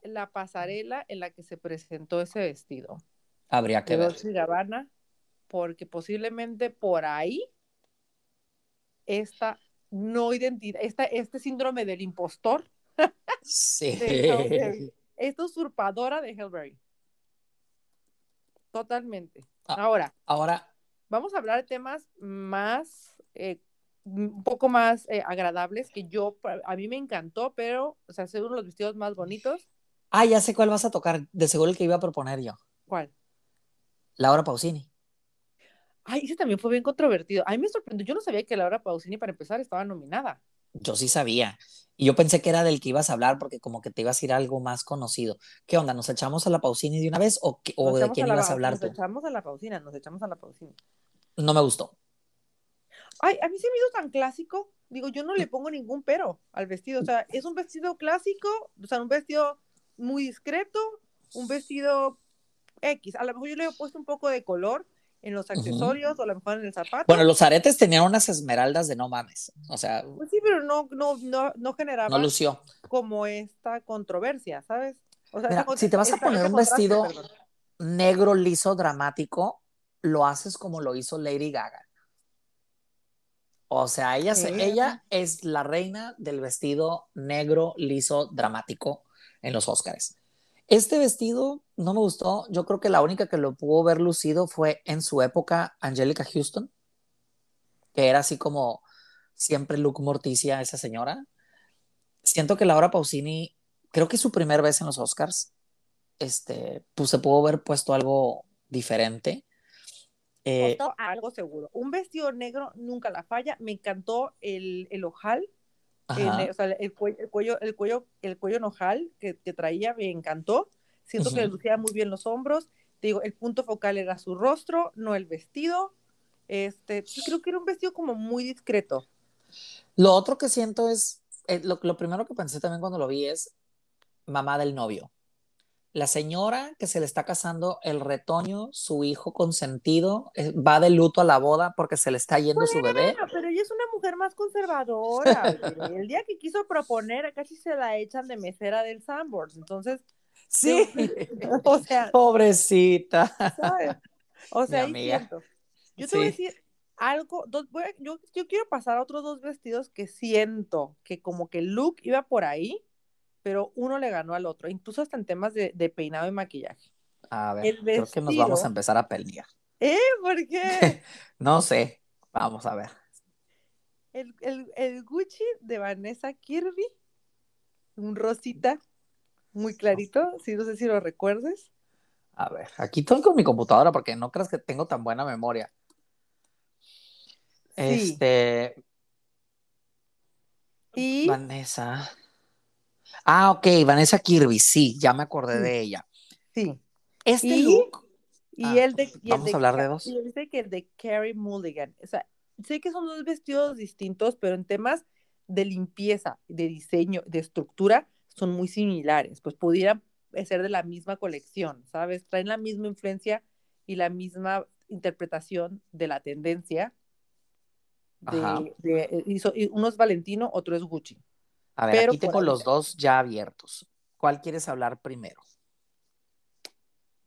la pasarela en la que se presentó ese vestido? Habría que ver. Gabbana, porque posiblemente por ahí esta no identidad, esta, este síndrome del impostor. Sí. esta usurpadora de Hellberry. Totalmente. Ah, ahora, ahora vamos a hablar de temas más eh, un poco más eh, agradables que yo, a mí me encantó, pero, o sea, es uno de los vestidos más bonitos. Ah, ya sé cuál vas a tocar, de seguro el que iba a proponer yo. ¿Cuál? Laura Pausini. Ay, ese también fue bien controvertido. A mí me sorprendió, yo no sabía que Laura Pausini, para empezar, estaba nominada. Yo sí sabía. Y yo pensé que era del que ibas a hablar porque como que te ibas a ir a algo más conocido. ¿Qué onda? ¿Nos echamos a la Pausini de una vez o, o de quién ibas a hablar tú? Nos echamos a la Pausini, nos echamos a la Pausini. No me gustó. Ay, a mí se me hizo tan clásico. Digo, yo no le pongo ningún pero al vestido. O sea, es un vestido clásico, o sea, un vestido muy discreto, un vestido X. A lo mejor yo le he puesto un poco de color en los accesorios o a lo mejor en el zapato. Bueno, los aretes tenían unas esmeraldas de no mames. O sea. Pues sí, pero no, no, no, no generaba. No lució. Como esta controversia, ¿sabes? O sea, si te vas a poner un vestido negro, liso, dramático, lo haces como lo hizo Lady Gaga. O sea, ella, ella es la reina del vestido negro, liso, dramático en los Oscars. Este vestido no me gustó. Yo creo que la única que lo pudo ver lucido fue en su época Angelica Houston, que era así como siempre look morticia esa señora. Siento que Laura Pausini, creo que es su primera vez en los Oscars, este, pues se pudo haber puesto algo diferente. Eh, algo seguro. Un vestido negro nunca la falla. Me encantó el, el ojal, el, o sea, el, cuello, el, cuello, el cuello, el cuello en ojal que, que traía, me encantó. Siento que le lucía muy bien los hombros. Te digo, el punto focal era su rostro, no el vestido. Este, creo que era un vestido como muy discreto. Lo otro que siento es, eh, lo, lo primero que pensé también cuando lo vi es mamá del novio la señora que se le está casando el retoño, su hijo consentido, eh, va de luto a la boda porque se le está yendo su bebé. Pero ella es una mujer más conservadora. el día que quiso proponer, casi se la echan de mesera del Sanborns. Entonces, sí, o sea, pobrecita. O sea, ahí siento. Yo te voy a decir algo, yo, yo quiero pasar a otros dos vestidos que siento que como que look iba por ahí pero uno le ganó al otro, incluso hasta en temas de, peinado y maquillaje. A ver, creo que nos vamos a empezar a pelear. ¿Eh? ¿Por qué? no sé, vamos a ver. El, el, Gucci de Vanessa Kirby, un rosita muy clarito, si no sé si lo recuerdes. A ver, aquí estoy con mi computadora porque no creas que tengo tan buena memoria. Este. Y. Vanessa. Ah, ok, Vanessa Kirby, sí, ya me acordé de ella. Sí. Este look. Y ah, el de. vamos a hablar de dos. Y el de que el de Carrie Mulligan. O sea, sé que son dos vestidos distintos, pero en temas de limpieza, de diseño, de estructura, son muy similares. Pues pudieran ser de la misma colección, ¿sabes? Traen la misma influencia y la misma interpretación de la tendencia. De, de, y uno es Valentino, otro es Gucci. A ver, aquí tengo los dos ya abiertos. ¿Cuál quieres hablar primero?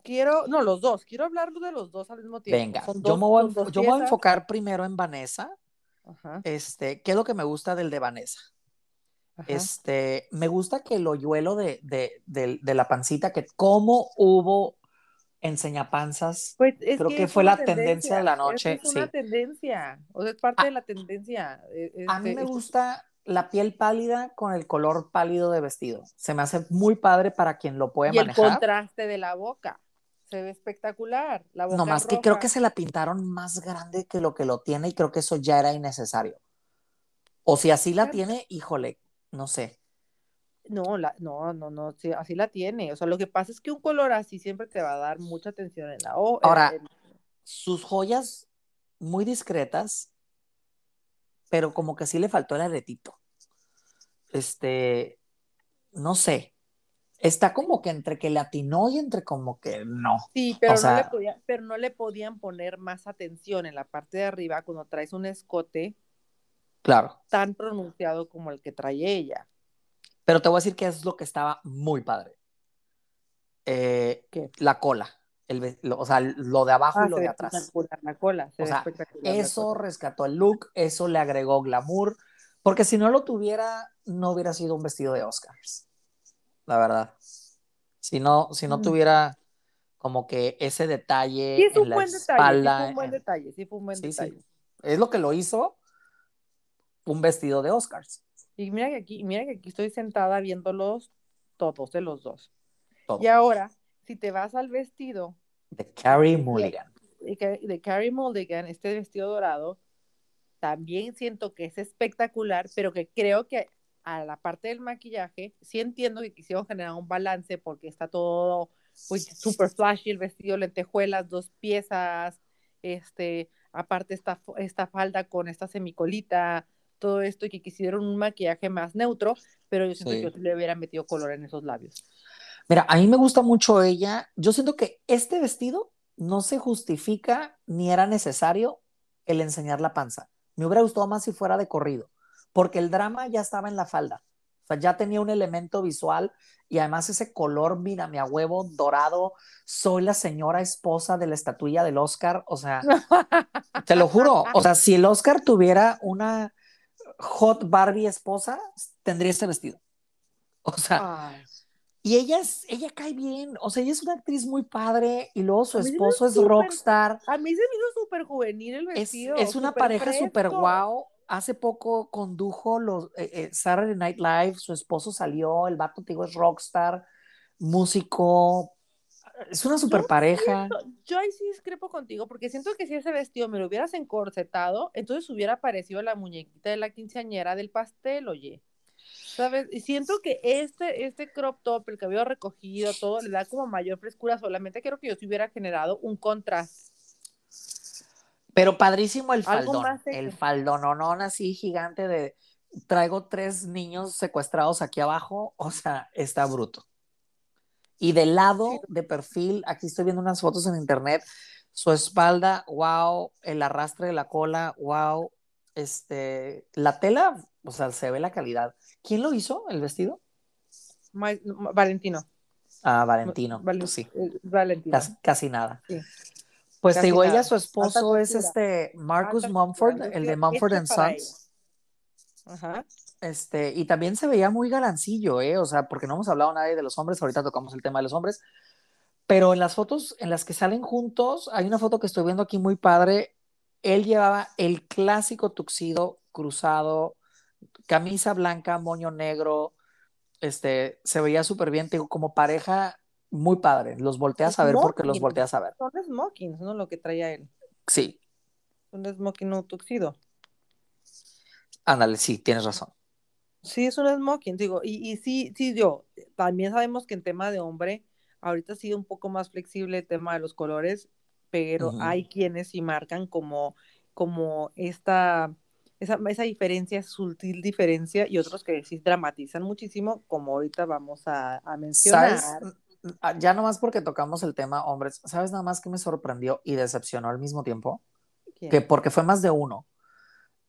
Quiero, no, los dos, quiero hablar de los dos al mismo tiempo. Venga, yo, me voy, yo voy, a enfocar primero en Vanessa. Este, ¿qué es lo que me gusta del de Vanessa? Este, me gusta que el hoyuelo de, de, de, la pancita, que como hubo enseñapanzas, pues creo que, fue la tendencia de la noche. Es una tendencia, o sea, es parte ah, de la tendencia. E, a mí este, me gusta la piel pálida con el color pálido de vestido. Se me hace muy padre para quien lo puede manejar. El contraste de la boca. Se ve espectacular. La boca no más que creo que se la pintaron más grande que lo que lo tiene y creo que eso ya era innecesario. O si así la tiene, híjole, no sé. No, la, no, no, no, así la tiene. O sea, lo que pasa es que un color así siempre te va a dar mucha atención en la O. Ahora, sus joyas muy discretas, pero como que sí le faltó el aretito. Este, no sé, está como que entre que le atinó y entre como que no. Sí, pero, no le podía, pero no le podían poner más atención en la parte de arriba cuando traes un escote claro. tan pronunciado como el que trae ella. Pero te voy a decir que es lo que estaba muy padre. Eh, la cola o sea, lo de abajo y ah, lo de atrás. La cola, o sea, eso rescató el look, eso le agregó glamour, porque si no lo tuviera, no hubiera sido un vestido de Oscars, la verdad. Si no, si no mm. tuviera como que ese detalle sí, en la buen espalda. Detalle, sí, fue un buen detalle, sí fue un buen detalle. Es lo que lo hizo un vestido de Oscars. Y mira que aquí, mira que aquí estoy sentada viéndolos todos de los dos. Y ahora si te vas al vestido de Carrie Mulligan. De, Carrie Mulligan, este vestido dorado, también siento que es espectacular, pero que creo que a la parte del maquillaje, sí entiendo que quisieron generar un balance porque está todo pues super flashy el vestido, lentejuelas, dos piezas, este, aparte esta, esta falda con esta semicolita, todo esto y que quisieron un maquillaje más neutro, pero yo siento que yo le hubiera metido color en esos labios. Mira, a mí me gusta mucho ella. Yo siento que este vestido no se justifica ni era necesario el enseñar la panza. Me hubiera gustado más si fuera de corrido, porque el drama ya estaba en la falda. O sea, ya tenía un elemento visual y además ese color, mira, mi a huevo dorado, soy la señora esposa de la estatuilla del Oscar. O sea, te lo juro. O sea, si el Oscar tuviera una hot Barbie esposa, tendría ese vestido. O sea, y ella, es, ella cae bien, o sea, ella es una actriz muy padre y luego su esposo es rockstar. A mí se me hizo súper juvenil el vestido. Es, una pareja súper guau. Hace poco condujo los eh, eh, Saturday Night Live, su esposo salió, el vato, te digo, es rockstar, músico, es una super pareja. yo ahí sí discrepo contigo, porque siento que si ese vestido me lo hubieras encorsetado, entonces hubiera parecido la muñequita de la quinceañera del pastel, oye. ¿Sabes? Y siento que este, este crop top, el cabello recogido, todo, le da como mayor frescura. Solamente quiero que yo se hubiera generado un contraste. Pero padrísimo el faldón. El no, así gigante de traigo tres niños secuestrados aquí abajo. O sea, está bruto. Y del lado de perfil, aquí estoy viendo unas fotos en internet, su espalda, wow, el arrastre de la cola, wow, este, la tela, o sea, se ve la calidad. ¿Quién lo hizo, el vestido? Valentino. Ah, Valentino. Pues sí. Eh, Valentino. Casi, nada. Pues te digo, ella, su esposo es este Marcus Mumford, el de Mumford and Sons. Ajá. Este, y también se veía muy galancillo, ¿eh? O sea, porque no hemos hablado nadie de los hombres, ahorita tocamos el tema de los hombres, pero en las fotos en las que salen juntos, hay una foto que estoy viendo aquí muy padre. Él llevaba el clásico tuxido cruzado, camisa blanca, moño negro, este, se veía súper bien, digo, como pareja muy padre. Los volteas a ver porque los volteas a ver. Son smokings, ¿no? Lo que traía él. Sí. Un smoking no tuxido. Ándale, sí, tienes razón. Sí, es un smoking, digo, y, y sí, sí, yo, también sabemos que en tema de hombre, ahorita ha sido un poco más flexible el tema de los colores, pero hay quienes sí marcan como, como esta, esa, esa diferencia, sutil diferencia, y otros que sí dramatizan muchísimo, como ahorita vamos a, a mencionar. ¿Sabes? Ah, ya nomás porque tocamos el tema hombres, ¿sabes nada más que me sorprendió y decepcionó al mismo tiempo? Que porque fue más de uno.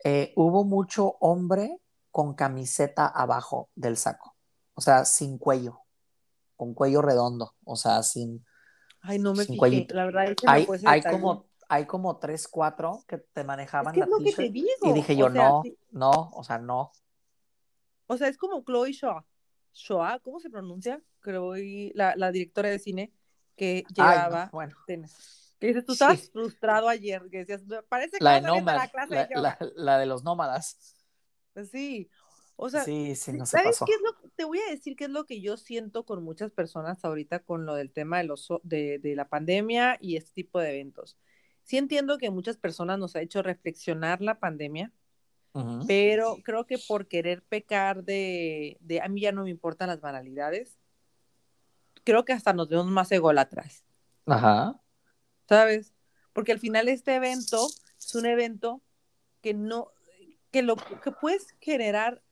Eh, hubo mucho hombre con camiseta abajo del saco, o sea, sin cuello, con cuello redondo, o sea, sin... Ay, no me fijé, la verdad es que hay, hay como hay como tres, cuatro que te manejaban la y dije yo, no, no, o sea, no. O sea, es como Chloe Shaw. Shaw, ¿cómo se pronuncia? Creo, la, la directora de cine que llevaba bueno. Que dices, tú estabas frustrado ayer, que decías, parece que la de la, clase la, la, de los nómadas. Pues sí. O sea, sí, sí, no ¿sabes qué es lo te voy a decir qué es lo que yo siento con muchas personas ahorita con lo del tema de los de, de la pandemia y este tipo de eventos. Sí entiendo que muchas personas nos ha hecho reflexionar la pandemia, pero creo que por querer pecar de, de a mí ya no me importan las banalidades, creo que hasta nos vemos más ególatras. Ajá. ¿Sabes? Porque al final este evento es un evento que no, que lo que puedes generar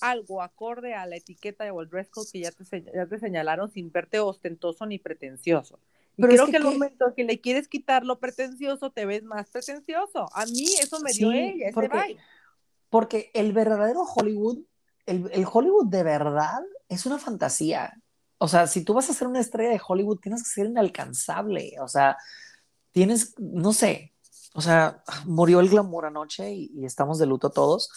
algo acorde a la etiqueta o el dress code que ya te, ya te señalaron sin verte ostentoso ni pretencioso. Pero creo que, el momento que le quieres quitar lo pretencioso, te ves más pretencioso. A mí eso me dio ella, ese porque, porque el verdadero Hollywood, el, el, Hollywood de verdad es una fantasía. O sea, si tú vas a ser una estrella de Hollywood, tienes que ser inalcanzable. O sea, tienes, no sé, o sea, murió el glamour anoche y, estamos de luto todos.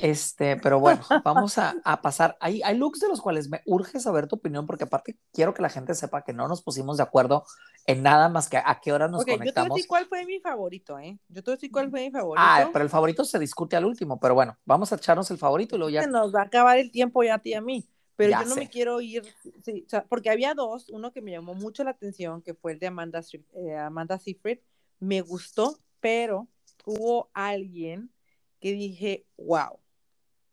Este, pero bueno, vamos a, a, pasar. Hay, hay looks de los cuales me urge saber tu opinión, porque aparte quiero que la gente sepa que no nos pusimos de acuerdo en nada más que a qué hora nos conectamos. Yo te voy cuál fue mi favorito, ¿eh? Yo te voy a decir cuál fue mi favorito. Ah, pero el favorito se discute al último, pero bueno, vamos a echarnos el favorito y luego ya. nos va a acabar el tiempo ya a ti y a mí. Pero yo no me quiero ir, sí, o sea, porque había dos, uno que me llamó mucho la atención, que fue el de Amanda, eh, Amanda Seyfried, me gustó, pero hubo alguien que dije, wow,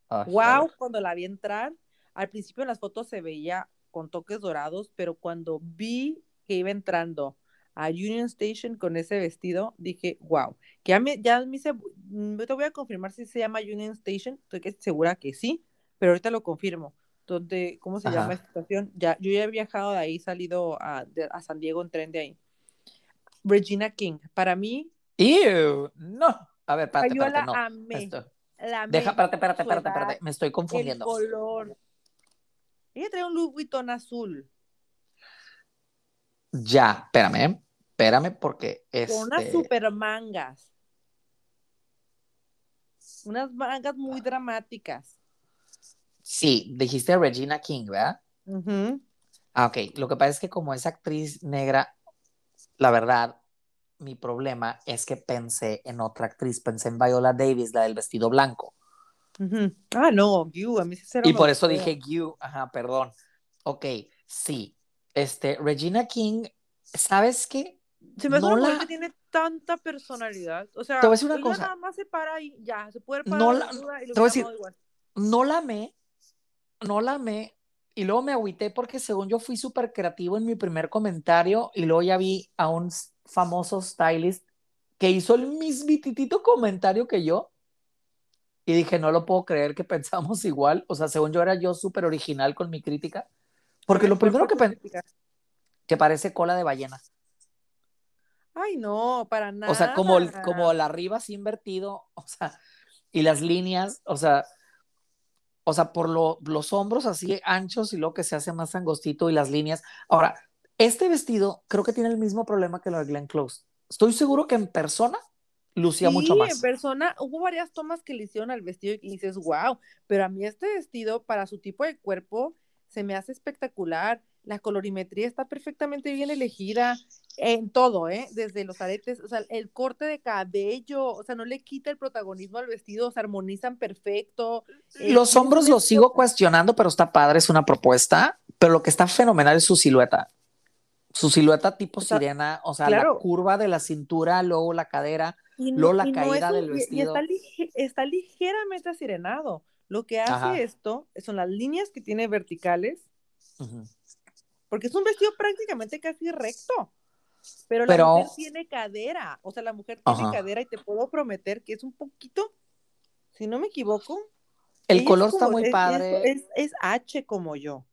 wow, cuando la vi entrar, al principio en las fotos se veía con toques dorados, pero cuando vi que iba entrando a Union Station con ese vestido, dije, wow, que ya me, ya me mm, te voy a confirmar si se llama Union Station, estoy segura que sí, pero ahorita lo confirmo donde, ¿cómo se llama esta estación? Ya, yo ya he viajado de ahí, salido a, a, San Diego en tren de ahí. Regina King. Para mí. ¡Ew! No. A ver, espérate, yo espérate, la no. amé. Esto- La Deja, espérate, espérate, espérate, espérate. Me estoy El confundiendo. color. Ella trae un Louis Vuitton azul. Ya, espérame, espérame, porque Con unas este, super mangas. Unas mangas muy dramáticas. sí, dijiste Regina King, ¿verdad? Ah, ok. Lo que pasa es que como es actriz negra, la verdad, mi problema es que pensé en otra actriz, pensé en Viola Davis, la del vestido blanco. Ah, no, you, a mí cero Y por eso dije you, ajá, perdón. Ok, sí. Este, Regina King, ¿sabes qué? Se me hace no una la- que tiene tanta personalidad. O sea, Te voy a decir una ella cosa. nada más se para y ya, se puede No parar la- desnuda y lo te voy a decir- igual. No la amé, no la amé, y luego me agüité porque según yo fui súper creativo en mi primer comentario, y luego ya vi a un famoso stylist que hizo el mismititito comentario que yo, y dije, no lo puedo creer que pensamos igual, o sea, según yo era yo súper original con mi crítica, porque lo ¿Cuál primero que pensé, que parece cola de ballena. Ay, no, para nada. O sea, como, el- como el arriba así invertido, o sea, y las líneas, o sea, o sea, por lo- los hombros así anchos y luego que se hace más angostito y las líneas. Ahora, este vestido creo que tiene el mismo problema que lo de Glenn Close. Estoy seguro que en persona lucía sí, mucho en más. persona hubo varias tomas que le hicieron al vestido y dices, wow, pero a mí este vestido para su tipo de cuerpo se me hace espectacular. La colorimetría está perfectamente bien elegida en todo, ¿eh? Desde los aretes, o sea, el corte de cabello, o sea, no le quita el protagonismo al vestido, se armonizan perfecto. Eh, Los un hombros los vestido- sigo cuestionando, pero está padre, es una propuesta, pero lo que está fenomenal es su silueta. Su silueta tipo sirena, o sea, claro. la curva de la cintura, luego la cadera. Y Luego la y caída un- del y- Y, vestido. está, lige- está ligeramente asirenado. Lo que hace Ajá. esto son las líneas que tiene verticales. Porque es un vestido prácticamente casi recto. Pero, Pero- la mujer tiene cadera, o sea, la mujer tiene Ajá. cadera y te puedo prometer que es un poquito, si no me equivoco. El es color está muy es- padre. Es, es H como yo.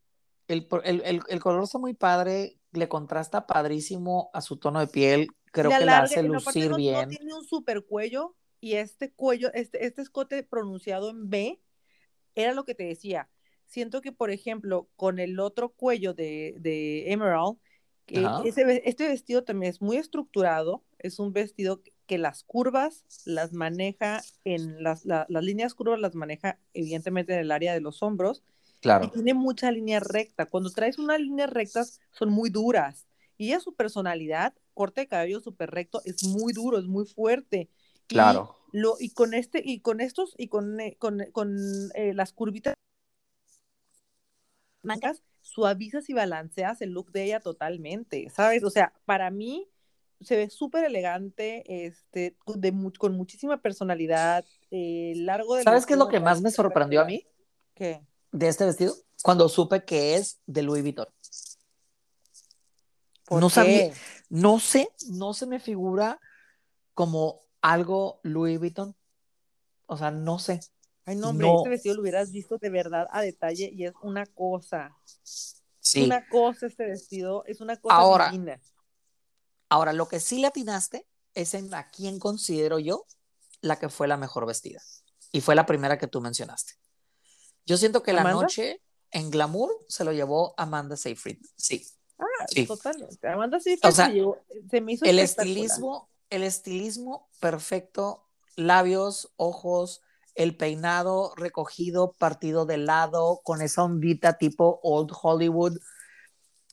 El, el- el- el color está muy padre, le contrasta padrísimo a su tono de piel. Creo La que la hace lucir no, no bien. tiene un super cuello y este cuello, este, este escote pronunciado en B, era lo que te decía. Siento que, por ejemplo, con el otro cuello de, de Emerald, que Ajá. ese ve- este vestido también es muy estructurado, es un vestido que, que las curvas las maneja en las, la- las líneas curvas las maneja evidentemente en el área de los hombros y Claro, tiene mucha línea recta. Cuando traes unas líneas rectas son muy duras. Y ella, su personalidad, corte de cabello súper recto, es muy duro, es muy fuerte. Y claro. lo, y con este, y con estos, y con, eh, con, con eh, las curvitas mangas, suavizas y balanceas el look de ella totalmente, ¿sabes? O sea, para mí se ve súper elegante, este, de mu- con muchísima personalidad, eh, largo de ¿Sabes qué es lo que más me sorprendió a mí ¿Qué? de este vestido? Cuando supe que es de Louis Vuitton. ¿Por No qué? sabía, no sé, no se me figura como algo Louis Vuitton. O sea, no sé. Ay, no, hombre, No. este vestido lo hubieras visto de verdad a detalle y es una cosa. Sí. Una cosa este vestido, es una cosa Ahora, divina. Ahora, lo que sí le atinaste es en a quién considero yo la que fue la mejor vestida. Y fue la primera que tú mencionaste. Yo siento que la ¿Amanda? noche en Glamour se lo llevó Amanda Seyfried. Sí. Ah, sí. totalmente. Amanda Seyfried O sea, se, llevó- se me hizo El estilismo, el estilismo perfecto, labios, ojos, el peinado recogido, partido de lado, con esa ondita tipo Old Hollywood,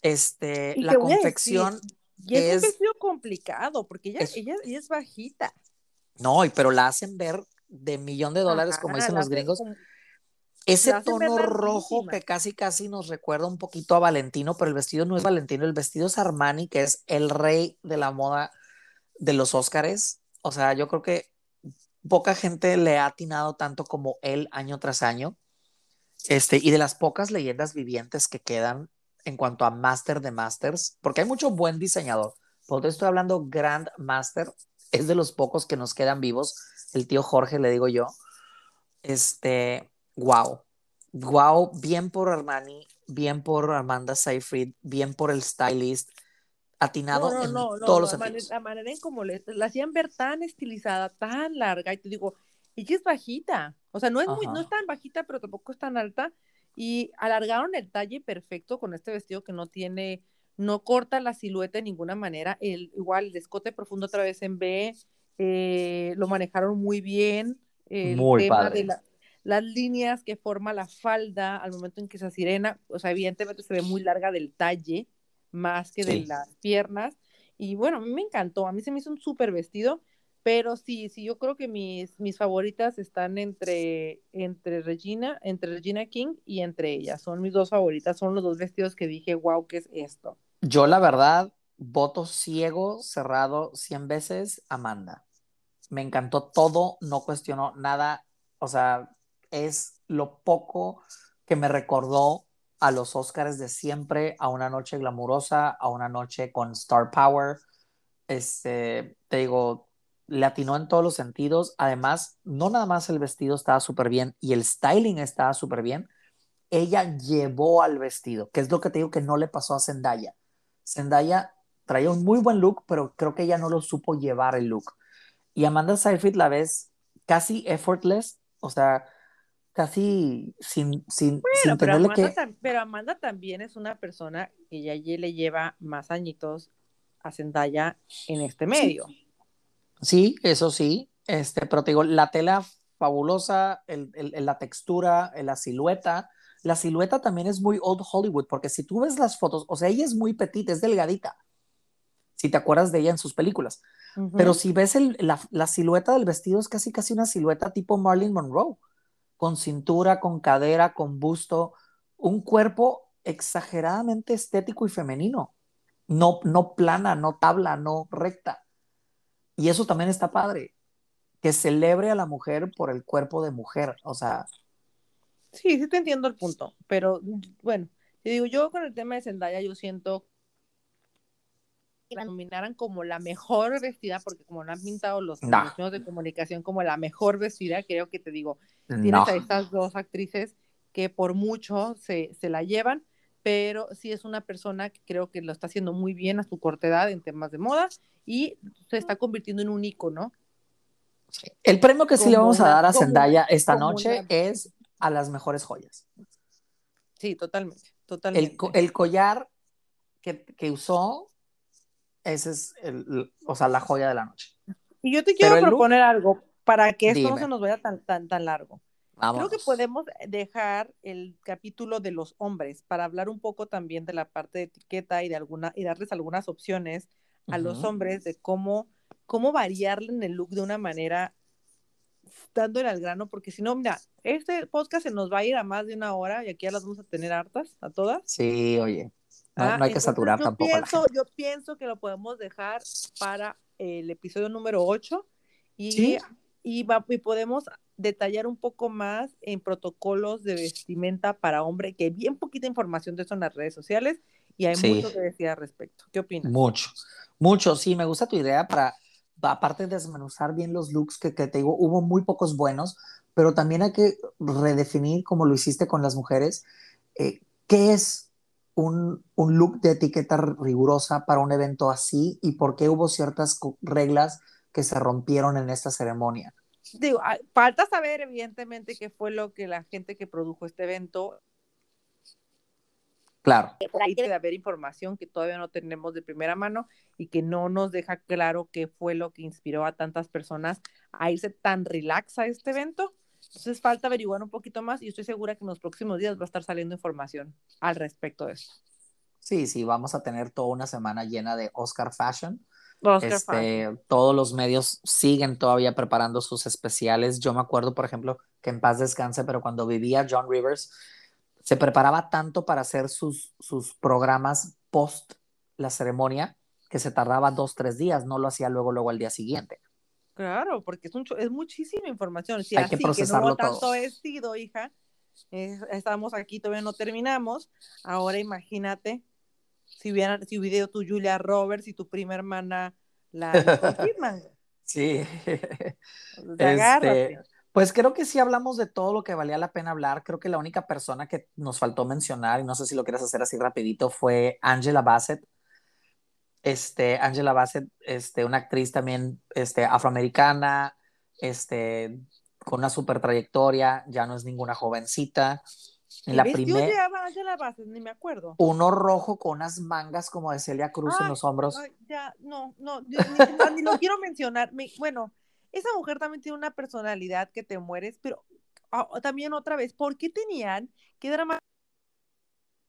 este, la confección. Y es, es- un vestido complicado porque ella, es- ella, ella es bajita. No, pero la hacen ver de millón de dólares, como dicen los gringos. como- Ese tono rojo que casi casi nos recuerda un poquito a Valentino, pero el vestido no es Valentino, el vestido es Armani, que es el rey de la moda de los Óscares. O sea, yo creo que poca gente le ha atinado tanto como él año tras año. Este, y de las pocas leyendas vivientes que quedan en cuanto a Master de Masters, porque hay mucho buen diseñador. Por estoy hablando Grand Master, es de los pocos que nos quedan vivos. El tío Jorge, le digo yo. Este, wow. Wow, bien por Armani, bien por Amanda Seyfried, bien por el stylist. Atinado en todos los sentidos. La manera en como la hacían ver tan estilizada, tan larga, y te digo, ella es bajita, o sea, no es, muy, no es tan bajita, pero tampoco es tan alta, y alargaron el talle perfecto con este vestido que no tiene, no corta la silueta de ninguna manera, el, igual el escote profundo otra vez en B, eh, lo manejaron muy bien, el muy tema de las líneas que forma la falda al momento en que se sirena, o sea, evidentemente se ve muy larga del talle, más que de las piernas, y bueno, a mí me encantó, a mí se me hizo un súper vestido, pero sí, sí, yo creo que mis, mis favoritas están entre, entre Regina, entre Regina King y entre ellas. Son mis dos favoritas, son los dos vestidos que dije, wow, ¿qué es esto? Yo la verdad, voto ciego, cerrado 100 veces, Amanda. Me encantó todo, no cuestionó nada, o sea, es lo poco que me recordó a los Oscars de siempre, a una noche glamurosa, a una noche con Star Power. Este, te digo, le atinó en todos los sentidos. Además, no nada más el vestido estaba súper bien y el styling estaba súper bien. Ella llevó al vestido, que es lo que te digo que no le pasó a Zendaya. Zendaya traía un muy buen look, pero creo que ella no lo supo llevar el look. Y Amanda Seyfried la ves casi effortless, o sea, casi sin, sin, pero Amanda, que... Pero Amanda también es una persona que ya le lleva más añitos a Zendaya en este medio. Sí, eso sí, este, pero te digo, la tela fabulosa, el, la textura, la silueta. La silueta también es muy old Hollywood, porque si tú ves las fotos, o sea, ella es muy petita, es delgadita, si te acuerdas de ella en sus películas. Pero si ves la, la, silueta del vestido, es casi casi una silueta tipo Marilyn Monroe, con cintura, con cadera, con busto, un cuerpo exageradamente estético y femenino. No, no plana, no tabla, no recta. Y eso también está padre, que celebre a la mujer por el cuerpo de mujer, o sea. Sí, sí te entiendo el punto, pero bueno, te digo, yo con el tema de Zendaya, yo siento la nominaran como la mejor vestida, porque como no han pintado los, medios de comunicación como la mejor vestida, creo que te digo, tienes a estas dos actrices que por mucho se, se la llevan, pero sí es una persona que creo que lo está haciendo muy bien a su corta edad en temas de moda y se está convirtiendo en un ícono. El premio que sí le vamos a dar a Zendaya esta noche es a las mejores joyas. Sí, totalmente, totalmente. El, collar que, usó, ese es el, o sea, la joya de la noche. Y yo te quiero proponer algo para que esto no se nos vaya tan, tan, tan largo. Creo que podemos dejar el capítulo de los hombres para hablar un poco también de la parte de etiqueta y de alguna y darles algunas opciones a los hombres de cómo cómo variarle en el look de una manera dándole al grano, porque si no, mira, este podcast se nos va a ir a más de una hora y aquí ya las vamos a tener hartas a todas. Sí, oye, no, ah, hay que saturar tampoco. Pienso, yo pienso que lo podemos dejar para el episodio número 8 y, y, y podemos detallar un poco más en protocolos de vestimenta para hombre, que hay bien poquita información de eso en las redes sociales y hay mucho que decir al respecto. ¿Qué opinas? Mucho, mucho, sí, me gusta tu idea para, aparte de desmenuzar bien los looks que, que te digo, hubo muy pocos buenos, pero también hay que redefinir, como lo hiciste con las mujeres, eh, qué es un, un, look de etiqueta rigurosa para un evento así y por qué hubo ciertas reglas que se rompieron en esta ceremonia digo, ah, falta saber evidentemente qué fue lo que la gente que produjo este evento. Claro. Por ahí debe haber información que todavía no tenemos de primera mano y que no nos deja claro qué fue lo que inspiró a tantas personas a irse tan relax a este evento. Entonces falta averiguar un poquito más y estoy segura que en los próximos días va a estar saliendo información al respecto de esto. Sí, sí, vamos a tener toda una semana llena de Oscar Fashion este, todos los medios siguen todavía preparando sus especiales. Yo me acuerdo, por ejemplo, que en paz descanse, pero cuando vivía John Rivers, se preparaba tanto para hacer sus, sus programas post la ceremonia que se tardaba dos, tres días, no lo hacía luego, luego al día siguiente. Claro, porque es, es muchísima información. Si Hay así, que procesarlo que no tanto vestido, hija, estamos aquí, todavía no terminamos. Ahora imagínate si hubiera, si hubiera tu Julia Roberts y tu prima hermana la confirman. sí. Este, pues creo que sí hablamos de todo lo que valía la pena hablar. Creo que la única persona que nos faltó mencionar, y no sé si lo quieres hacer así rapidito, fue Angela Bassett. Este, Angela Bassett, este, una actriz también este, afroamericana, este, con una super trayectoria, ya no es ninguna jovencita. En la primera. llevaba Angela Bassett? Ni me acuerdo. Uno rojo con unas mangas como de Celia Cruz en los hombros. ya, no, no, ni, ni, lo quiero mencionar. bueno, esa mujer también tiene una personalidad que te mueres, pero ah, también otra vez, ¿por qué tenían que drama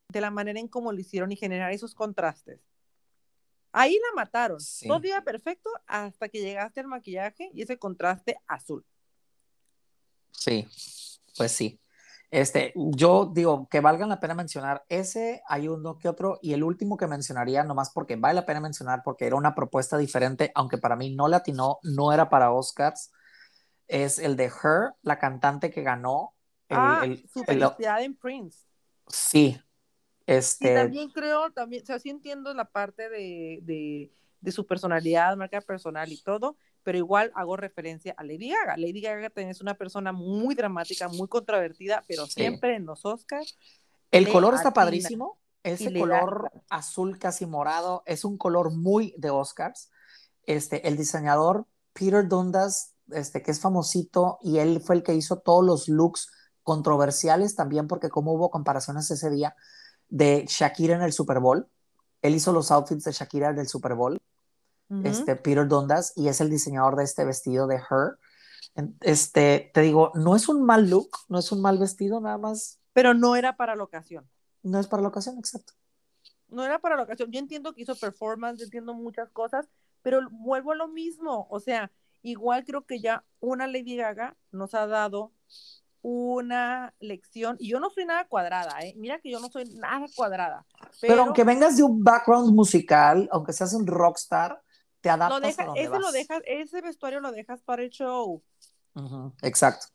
de la manera en cómo lo hicieron y generar esos contrastes? Ahí la mataron. Todo iba perfecto hasta que llegaste al maquillaje y ese contraste azul. Sí, pues sí. Este, yo digo que valga la pena mencionar ese, hay uno que otro, y el último que mencionaría, nomás porque vale la pena mencionar, porque era una propuesta diferente, aunque para mí no latinó, no era para Oscars, es el de Her, la cantante que ganó. El, ah, su felicidad en Prince. Sí, este... también creo, también, o sea, sí entiendo la parte de, de, de su personalidad, marca personal y todo, pero igual hago referencia a Lady Gaga. Lady Gaga es una persona muy dramática, muy controvertida, pero siempre en los Oscars. El color está padrísimo, ese color azul casi morado, es un color muy de Oscars. Este, el diseñador Peter Dundas, este, que es famosito, y él fue el que hizo todos los looks controversiales también, porque como hubo comparaciones ese día de Shakira en el Super Bowl, él hizo los outfits de Shakira en el Super Bowl este, Peter Dundas, y es el diseñador de este vestido de Her. Este, te digo, no es un mal look, no es un mal vestido, nada más. Pero no era para la ocasión. No es para la ocasión, exacto. No era para la ocasión. Yo entiendo que hizo performance, entiendo muchas cosas, pero vuelvo a lo mismo. O sea, igual creo que ya una Lady Gaga nos ha dado una lección, y yo no soy nada cuadrada, ¿eh? mira que yo no soy nada cuadrada. Pero, pero aunque vengas de un background musical, aunque seas un rockstar, te adaptas a ese, Lo dejas, ese vestuario lo dejas para el show. exacto.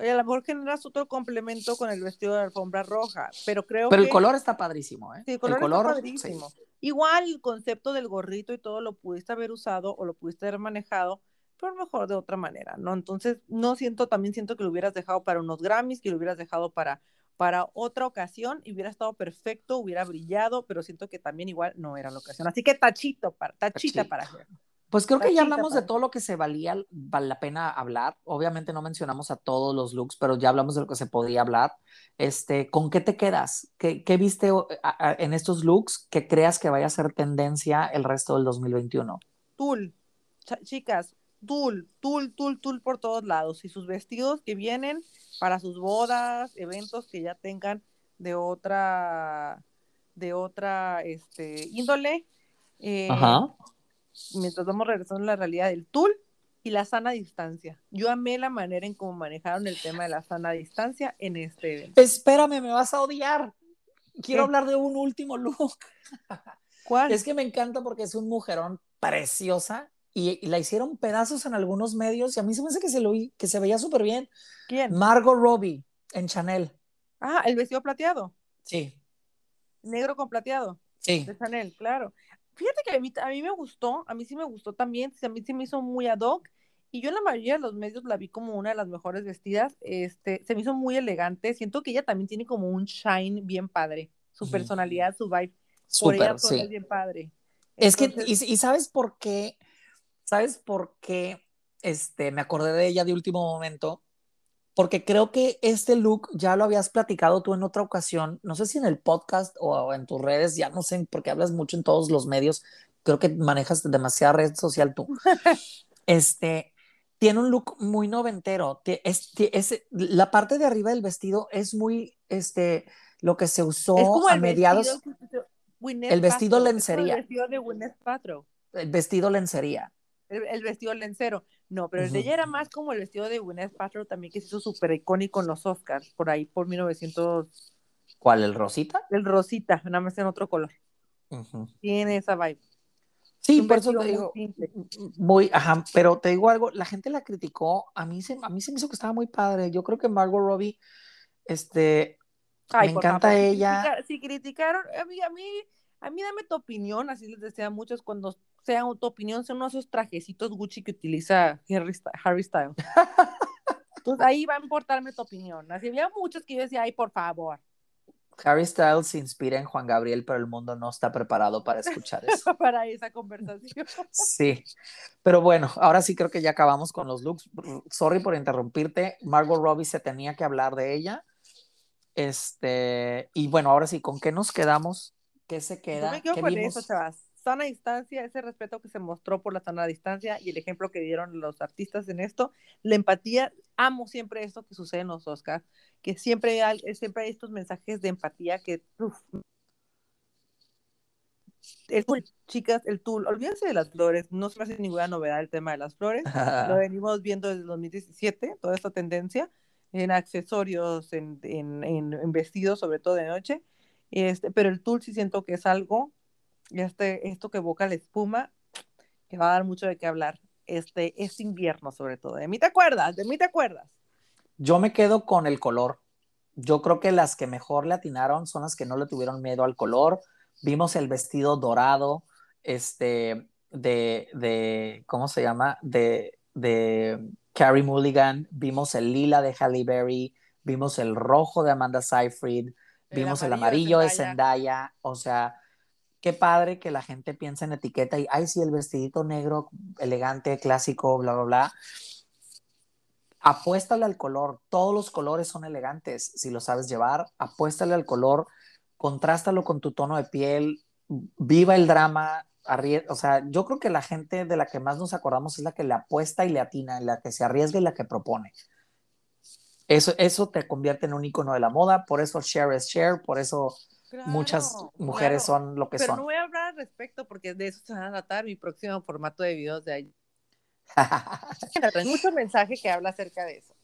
Oye, a lo mejor generas otro complemento con el vestido de alfombra roja, pero creo pero el color está padrísimo, ¿eh? Sí, el color, está padrísimo. Igual el concepto del gorrito y todo lo pudiste haber usado o lo pudiste haber manejado, pero mejor de otra manera, ¿no? Entonces, no siento, también siento que lo hubieras dejado para unos Grammys, que lo hubieras dejado para para otra ocasión y hubiera estado perfecto, hubiera brillado, pero siento que también igual no era la ocasión. Así que tachito, para, tachita para hacer. Pues creo que ya hablamos de todo lo que se valía, vale la pena hablar. Obviamente no mencionamos a todos los looks, pero ya hablamos de lo que se podía hablar. Este, ¿con qué te quedas? ¿Qué, qué viste en estos looks que creas que vaya a ser tendencia el resto del 2021? Tul, chicas, tul, tul, tul, tul por todos lados. Y sus vestidos que vienen para sus bodas, eventos que ya tengan de otra, de otra este, índole. Eh, Ajá. Mientras vamos regresando a la realidad del tul y la sana distancia. Yo amé la manera en cómo manejaron el tema de la sana distancia en este evento. Espérame, me vas a odiar. Quiero hablar de un último look. ¿Cuál? Es que me encanta porque es un mujerón preciosa y, la hicieron pedazos en algunos medios y a mí se me hace que se, lo, que se veía súper bien. ¿Quién? Margot Robbie en Chanel. Ah, el vestido plateado. Sí. Negro con plateado. Sí. De Chanel, claro. Fíjate que a mí, a mí me gustó, a mí sí me gustó también, a mí sí me hizo muy ad hoc y yo en la mayoría de los medios la vi como una de las mejores vestidas, este, se me hizo muy elegante, siento que ella también tiene como un shine bien padre, su personalidad, su vibe, Súper, sí. es bien padre. Es que, y, y, sabes por qué ¿Sabes por qué este, me acordé de ella de último momento? Porque creo que este look ya lo habías platicado tú en otra ocasión, no sé si en el podcast o en tus redes, ya no sé, porque hablas mucho en todos los medios, creo que manejas demasiada red social tú. este, tiene un look muy noventero, es, es, la parte de arriba del vestido es muy, este, lo que se usó a mediados. el vestido lencería. El vestido de Gwyneth Paltrow. El vestido lencería el, vestido lencero. No, pero el de ella era más como el vestido de Gwyneth Paltrow también que se hizo súper icónico en los Oscars, por ahí, por 1900. ¿Cuál, el rosita? El rosita, nada más en otro color. Tiene esa vibe. Sí, por eso te digo, muy, ajá, pero te digo algo, la gente la criticó, a mí se, a mí se me hizo que estaba muy padre, yo creo que Margot Robbie, este, me encanta ella. Si, criticaron, a mí, a mí, a mí dame tu opinión, así les decía a muchos cuando sea tu opinión, son unos esos trajecitos Gucci que utiliza Harry, Styles. Entonces ahí va a importarme tu opinión. Así había muchos que yo decía, ay, por favor. Harry Styles se inspira en Juan Gabriel, pero el mundo no está preparado para escuchar eso. para esa conversación. Sí, pero bueno, ahora sí creo que ya acabamos con los looks. Sorry por interrumpirte. Margot Robbie se tenía que hablar de ella. Este, y bueno, ahora sí, ¿con qué nos quedamos? ¿Qué se queda? Yo me quedo con eso, chavas. Sana distancia, ese respeto que se mostró por la sana distancia y el ejemplo que dieron los artistas en esto, la empatía, amo siempre esto que sucede en los Oscars que siempre hay, siempre hay estos mensajes de empatía que, el tool, chicas, el tool, olvídense de las flores, no se me hace ninguna novedad el tema de las flores, lo venimos viendo desde 2017, toda esta tendencia en accesorios, en, en, en, vestidos, sobre todo de noche, este, pero el tool sí siento que es algo, este, esto que evoca la espuma, que va a dar mucho de qué hablar, este, es invierno sobre todo, de mí te acuerdas, de mí te acuerdas. Yo me quedo con el color. Yo creo que las que mejor le atinaron son las que no le tuvieron miedo al color. Vimos el vestido dorado, este, de, de ¿cómo se llama? De, de Carrie Mulligan. Vimos el lila de Halle Berry. Vimos el rojo de Amanda Seyfried. Vimos el amarillo, de, Zendaya. de Zendaya. O sea, qué padre que la gente piensa en etiqueta y, ay, sí, el vestidito negro, elegante, clásico, bla, bla, bla apuéstale al color. Todos los colores son elegantes si lo sabes llevar. Apuéstale al color, contrástalo con tu tono de piel, viva el drama. O sea, yo creo que la gente de la que más nos acordamos es la que le apuesta y le atina, la que se arriesga y la que propone. Eso, eso te convierte en un icono de la moda, por eso share is share, por eso muchas mujeres son lo que son. Pero no voy a hablar al respecto porque de eso se va a tratar mi próximo formato de videos de ahí hay mucho mensaje que habla acerca de eso.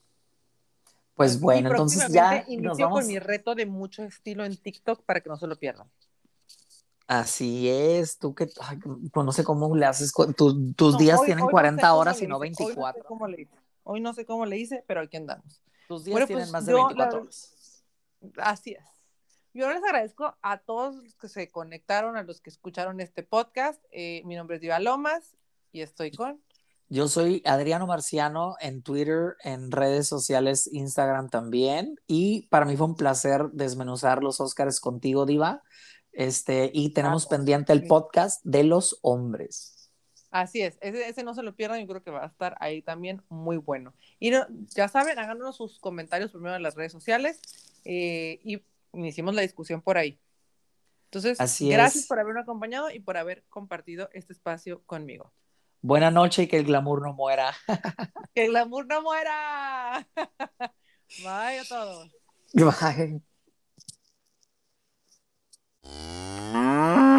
Pues bueno, entonces ya nos vamos... con mi reto de mucho estilo en TikTok para que no se lo pierdan. Así es, tú que pues no sé cómo le haces, tus días tienen 40 horas y no 24. Hoy no, sé cómo le hice, pero aquí andamos. Tus días tienen pues más de 24 horas. Así es. Yo les agradezco a todos los que se conectaron, a los que escucharon este podcast. Eh, mi nombre es Diva Lomas y estoy con yo soy Adriano Marciano en Twitter, en redes sociales, Instagram también. Y para mí fue un placer desmenuzar los Óscares contigo, Diva. Este, y tenemos pendiente el podcast de los hombres. Así es, ese, no se lo pierdan, yo creo que va a estar ahí también muy bueno. Y ya saben, háganos sus comentarios primero en las redes sociales eh, y iniciemos la discusión por ahí. Entonces, gracias por haberme acompañado y por haber compartido este espacio conmigo. Buena noche y que el glamour no muera. que el glamour no muera. Bye a todos. Bye.